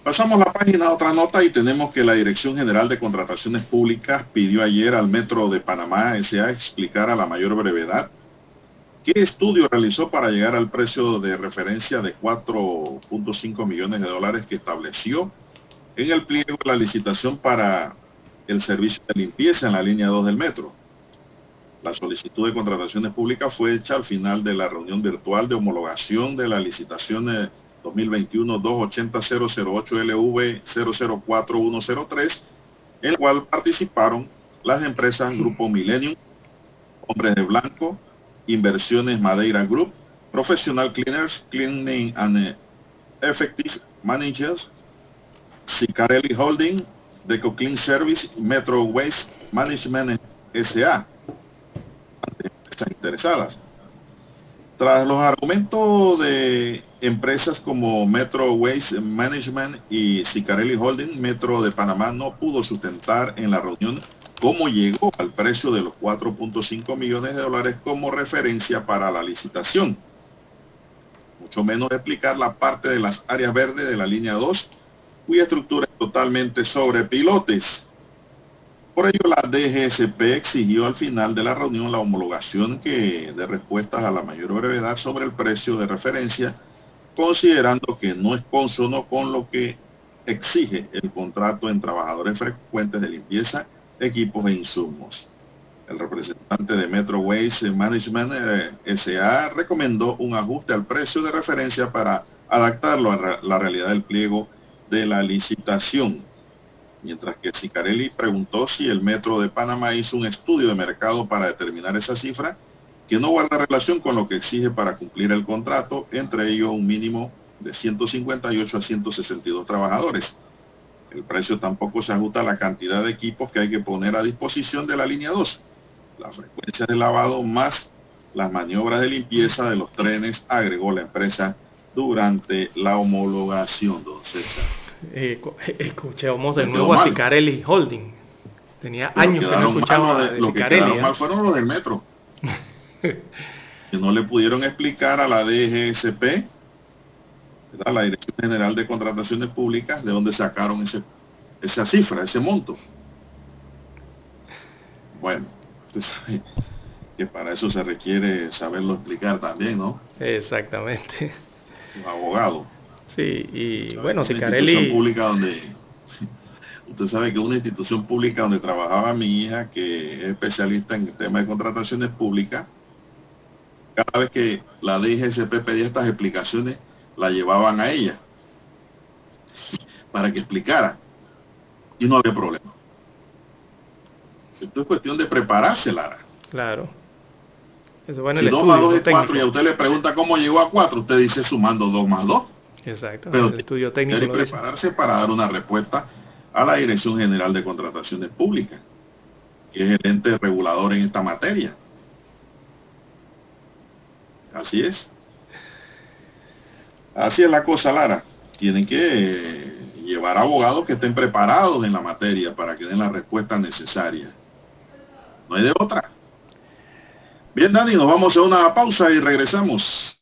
pasamos la página a otra nota y tenemos que la Dirección General de Contrataciones Públicas pidió ayer al Metro de Panamá S.A. explicar a la mayor brevedad qué estudio realizó para llegar al precio de referencia de 4.5 millones de dólares que estableció en el pliego de la licitación para el servicio de limpieza en la línea 2 del metro. La solicitud de contrataciones públicas fue hecha al final de la reunión virtual de homologación de la licitación 2021-280-008-LV-004103, en la cual participaron las empresas Grupo Millennium, Hombres de Blanco, Inversiones Madeira Group, Professional Cleaners, Cleaning and Effective Managers, Sicarelli Holding, Deco Clean Service Metro Waste Management S.A. Interesadas. Tras los argumentos de empresas como Metro Waste Management y Sicarelli Holding, Metro de Panamá no pudo sustentar en la reunión cómo llegó al precio de los 4.5 millones de dólares como referencia para la licitación. Mucho menos explicar la parte de las áreas verdes de la línea 2 cuya estructura es totalmente sobre pilotes. Por ello, la DGSP exigió al final de la reunión la homologación que de respuestas a la mayor brevedad sobre el precio de referencia, considerando que no es consono con lo que exige el contrato en trabajadores frecuentes de limpieza, equipos e insumos. El representante de Metro Waste Management eh, SA recomendó un ajuste al precio de referencia para adaptarlo a la realidad del pliego de la licitación. Mientras que Sicarelli preguntó si el Metro de Panamá hizo un estudio de mercado para determinar esa cifra, que no guarda relación con lo que exige para cumplir el contrato, entre ellos un mínimo de 158 a 162 trabajadores. El precio tampoco se ajusta a la cantidad de equipos que hay que poner a disposición de la línea 2, la frecuencia de lavado más las maniobras de limpieza de los trenes, agregó la empresa durante la homologación, don César eh, escuchamos de nuevo a Sicarelli Holding. Tenía años que no escuchaba de, Lo que quedaron ¿eh? mal fueron los del metro. que no le pudieron explicar a la DGSP, la Dirección General de Contrataciones Públicas, de dónde sacaron ese, esa cifra, ese monto. Bueno, que para eso se requiere saberlo explicar también, ¿no? Exactamente. Un abogado. Sí, y bueno, si Carelli... pública donde... Usted sabe que una institución pública donde trabajaba mi hija, que es especialista en temas de contrataciones públicas, cada vez que la DGSP pedía estas explicaciones, la llevaban a ella para que explicara. Y no había problema. Esto es cuestión de prepararse, Lara. Claro. Eso va en el si 2 más 2 es 4 y a usted le pregunta cómo llegó a 4, usted dice sumando 2 más 2. Exacto. Pero el estudio técnico debe prepararse para dar una respuesta a la Dirección General de Contrataciones Públicas, que es el ente regulador en esta materia. Así es. Así es la cosa, Lara. Tienen que llevar abogados que estén preparados en la materia para que den la respuesta necesaria. No hay de otra. Bien, Dani, nos vamos a una pausa y regresamos.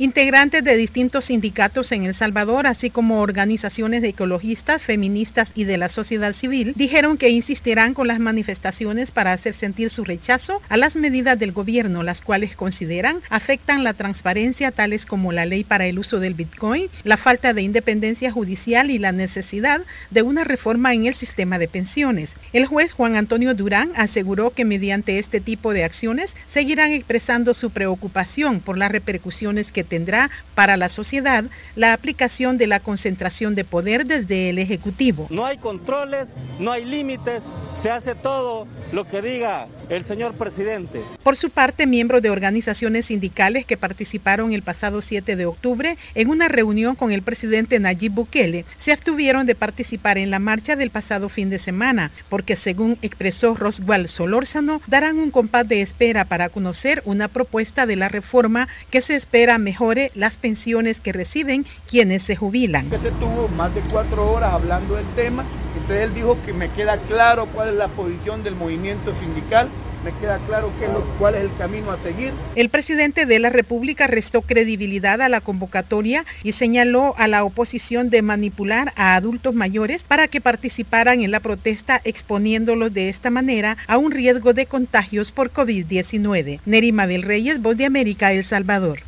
Integrantes de distintos sindicatos en El Salvador, así como organizaciones de ecologistas, feministas y de la sociedad civil, dijeron que insistirán con las manifestaciones para hacer sentir su rechazo a las medidas del gobierno, las cuales consideran afectan la transparencia, tales como la ley para el uso del Bitcoin, la falta de independencia judicial y la necesidad de una reforma en el sistema de pensiones. El juez Juan Antonio Durán aseguró que mediante este tipo de acciones seguirán expresando su preocupación por las repercusiones que tendrá para la sociedad la aplicación de la concentración de poder desde el Ejecutivo. No hay controles, no hay límites, se hace todo lo que diga el señor presidente. Por su parte, miembros de organizaciones sindicales que participaron el pasado 7 de octubre en una reunión con el presidente Nayib Bukele se abstuvieron de participar en la marcha del pasado fin de semana, porque según expresó Roswell Solórzano, darán un compás de espera para conocer una propuesta de la reforma que se espera mejore las pensiones que reciben quienes se jubilan. Que se tuvo más de cuatro horas hablando del tema, entonces él dijo que me queda claro cuál es la posición del movimiento sindical me queda claro qué es lo, cuál es el camino a seguir. El presidente de la República restó credibilidad a la convocatoria y señaló a la oposición de manipular a adultos mayores para que participaran en la protesta exponiéndolos de esta manera a un riesgo de contagios por COVID-19. Nerima del Reyes, Voz de América, El Salvador.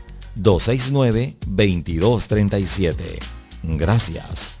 269-2237. Gracias.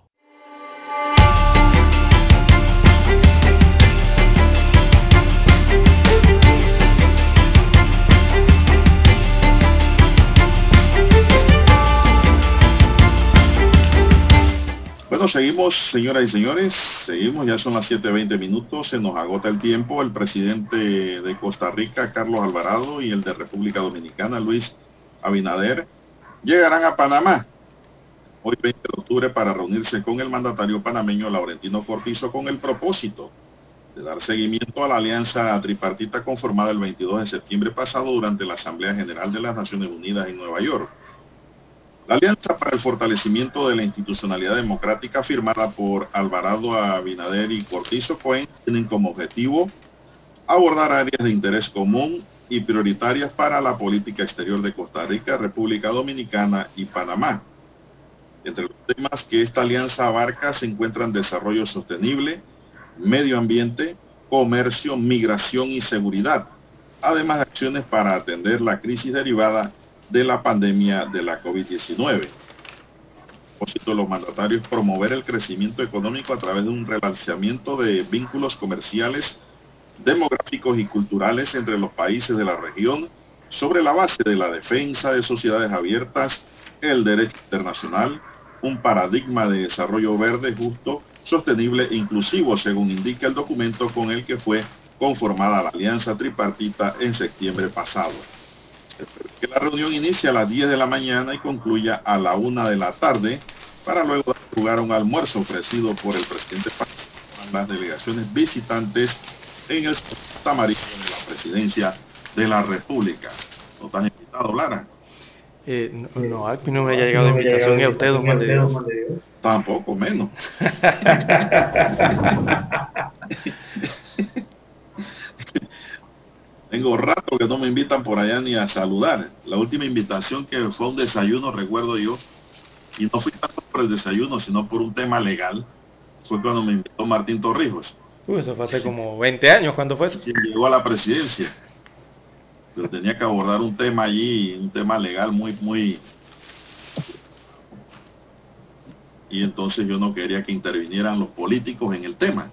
Bueno, seguimos, señoras y señores, seguimos, ya son las 7.20 minutos, se nos agota el tiempo. El presidente de Costa Rica, Carlos Alvarado, y el de República Dominicana, Luis Abinader, llegarán a Panamá hoy 20 de octubre para reunirse con el mandatario panameño Laurentino Cortizo con el propósito de dar seguimiento a la alianza tripartita conformada el 22 de septiembre pasado durante la Asamblea General de las Naciones Unidas en Nueva York. La Alianza para el Fortalecimiento de la Institucionalidad Democrática firmada por Alvarado Abinader y Cortizo Cohen tienen como objetivo abordar áreas de interés común y prioritarias para la política exterior de Costa Rica, República Dominicana y Panamá. Entre los temas que esta alianza abarca se encuentran desarrollo sostenible, medio ambiente, comercio, migración y seguridad, además de acciones para atender la crisis derivada de la pandemia de la COVID-19. propósito de los mandatarios promover el crecimiento económico a través de un relanzamiento de vínculos comerciales, demográficos y culturales entre los países de la región sobre la base de la defensa de sociedades abiertas, el derecho internacional, un paradigma de desarrollo verde, justo, sostenible e inclusivo, según indica el documento con el que fue conformada la alianza tripartita en septiembre pasado. Que la reunión inicia a las 10 de la mañana y concluya a la 1 de la tarde para luego dar lugar a un almuerzo ofrecido por el presidente a las delegaciones visitantes en el Tamarillo de la presidencia de la República. ¿No están invitado, Lara? Eh, no, no, a mí no me haya llegado invitación y a usted, don Juan de Dios. Tampoco, menos. Tengo rato que no me invitan por allá ni a saludar. La última invitación que fue un desayuno, recuerdo yo, y no fui tanto por el desayuno, sino por un tema legal, fue cuando me invitó Martín Torrijos. Uy, eso fue hace como 20 años, ¿cuándo fue eso? Quien llegó a la presidencia. Pero tenía que abordar un tema allí, un tema legal muy, muy... Y entonces yo no quería que intervinieran los políticos en el tema.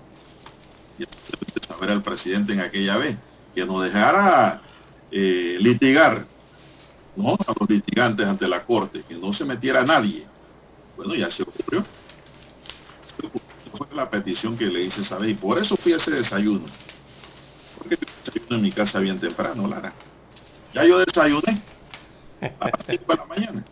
Y entonces saber al presidente en aquella vez, que nos dejara eh, litigar, ¿no? A los litigantes ante la corte, que no se metiera nadie. Bueno, ya se ocurrió. Se ocurrió. Fue la petición que le hice, ¿sabes? Y por eso fui a ese desayuno. Porque yo desayuno en mi casa bien temprano, Lara. Ya yo desayuné a las 5 de la mañana.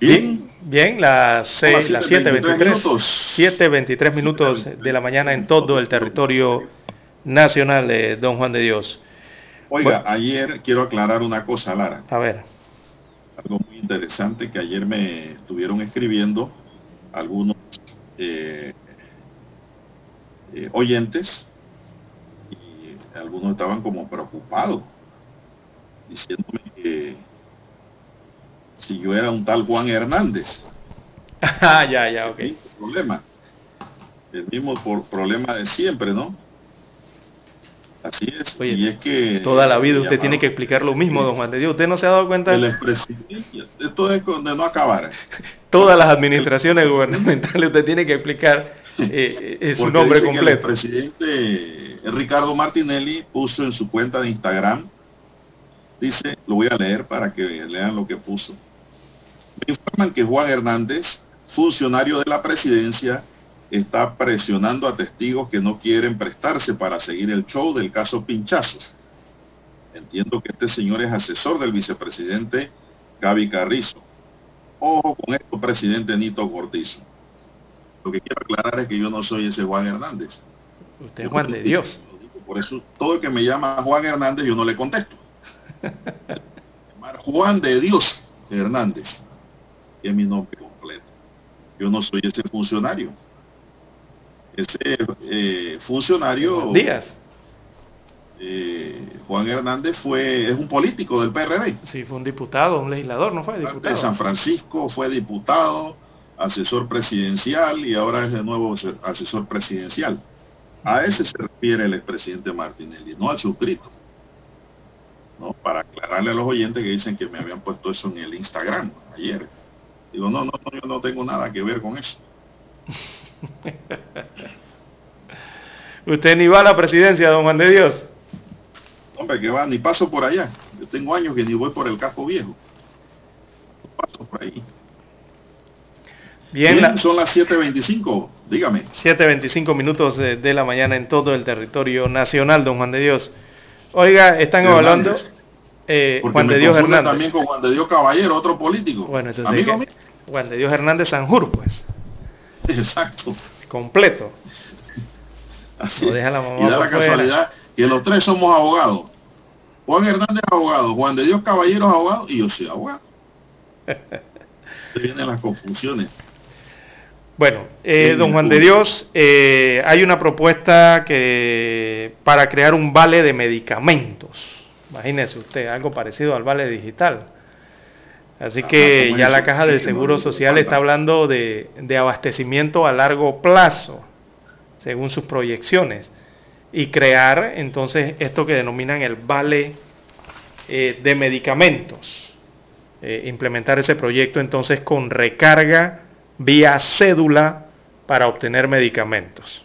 Bien, bien, las, Son las seis- las 7:23 7.23 minutos. 7.23 minutos de la mañana en todo el territorio nacional de Don Juan de Dios. Oiga, ayer quiero aclarar una cosa, Lara. A ver. Algo muy interesante que ayer me estuvieron escribiendo algunos eh, eh, oyentes y algunos estaban como preocupados, diciéndome que si yo era un tal Juan Hernández. Ah, ya, ya, ok. El problema. El mismo por problema de siempre, ¿no? Así es. y es que Toda la vida usted tiene que explicar lo mismo, Don Juan de Dios. ¿Usted no se ha dado cuenta? el expresidente. Esto es donde no acabar. Todas las administraciones gubernamentales usted tiene que explicar eh, eh, su Porque nombre completo. El presidente Ricardo Martinelli puso en su cuenta de Instagram, dice, lo voy a leer para que lean lo que puso. Me informan que Juan Hernández, funcionario de la presidencia, está presionando a testigos que no quieren prestarse para seguir el show del caso Pinchazos. Entiendo que este señor es asesor del vicepresidente Gaby Carrizo. Ojo con esto, presidente Nito Cortizo. Lo que quiero aclarar es que yo no soy ese Juan Hernández. Usted es Juan de Dios. Por eso todo el que me llama Juan Hernández yo no le contesto. Juan de Dios Hernández. que es mi nombre completo. Yo no soy ese funcionario. Ese eh, funcionario Díaz. eh, Juan Hernández fue es un político del PRD. Sí, fue un diputado, un legislador, ¿no fue de diputado? San Francisco, fue diputado, asesor presidencial y ahora es de nuevo ase- asesor presidencial. A ese se refiere el expresidente Martinelli, no al suscrito. ¿no? Para aclararle a los oyentes que dicen que me habían puesto eso en el Instagram ayer. Digo, no, no, no, yo no tengo nada que ver con eso. Usted ni va a la presidencia, Don Juan de Dios. Hombre, que va, ni paso por allá. Yo tengo años que ni voy por el casco viejo. No paso por ahí. Bien, Bien, la- son las 7.25, dígame. 7.25 minutos de, de la mañana en todo el territorio nacional, Don Juan de Dios. Oiga, están Hernández. hablando eh, Porque Juan me de Dios Hernández. también con Juan de Dios Caballero, otro político. Bueno, entonces Amigo que- Juan de Dios Hernández Sanjur, pues. Exacto. completo. Así deja la mamá y da la casualidad que los tres somos abogados. Juan Hernández abogado, Juan de Dios Caballero abogado y yo soy abogado. Vienen las confusiones. Bueno, eh, don Juan de Dios, eh, hay una propuesta que para crear un vale de medicamentos. Imagínese usted, algo parecido al vale digital. Así que ¿cómo ya la? Caja del Seguro Social está hablando de, de abastecimiento a largo plazo, según sus proyecciones, y crear entonces esto que denominan el vale eh, de medicamentos. Eh, implementar ese proyecto entonces con recarga vía cédula para obtener medicamentos.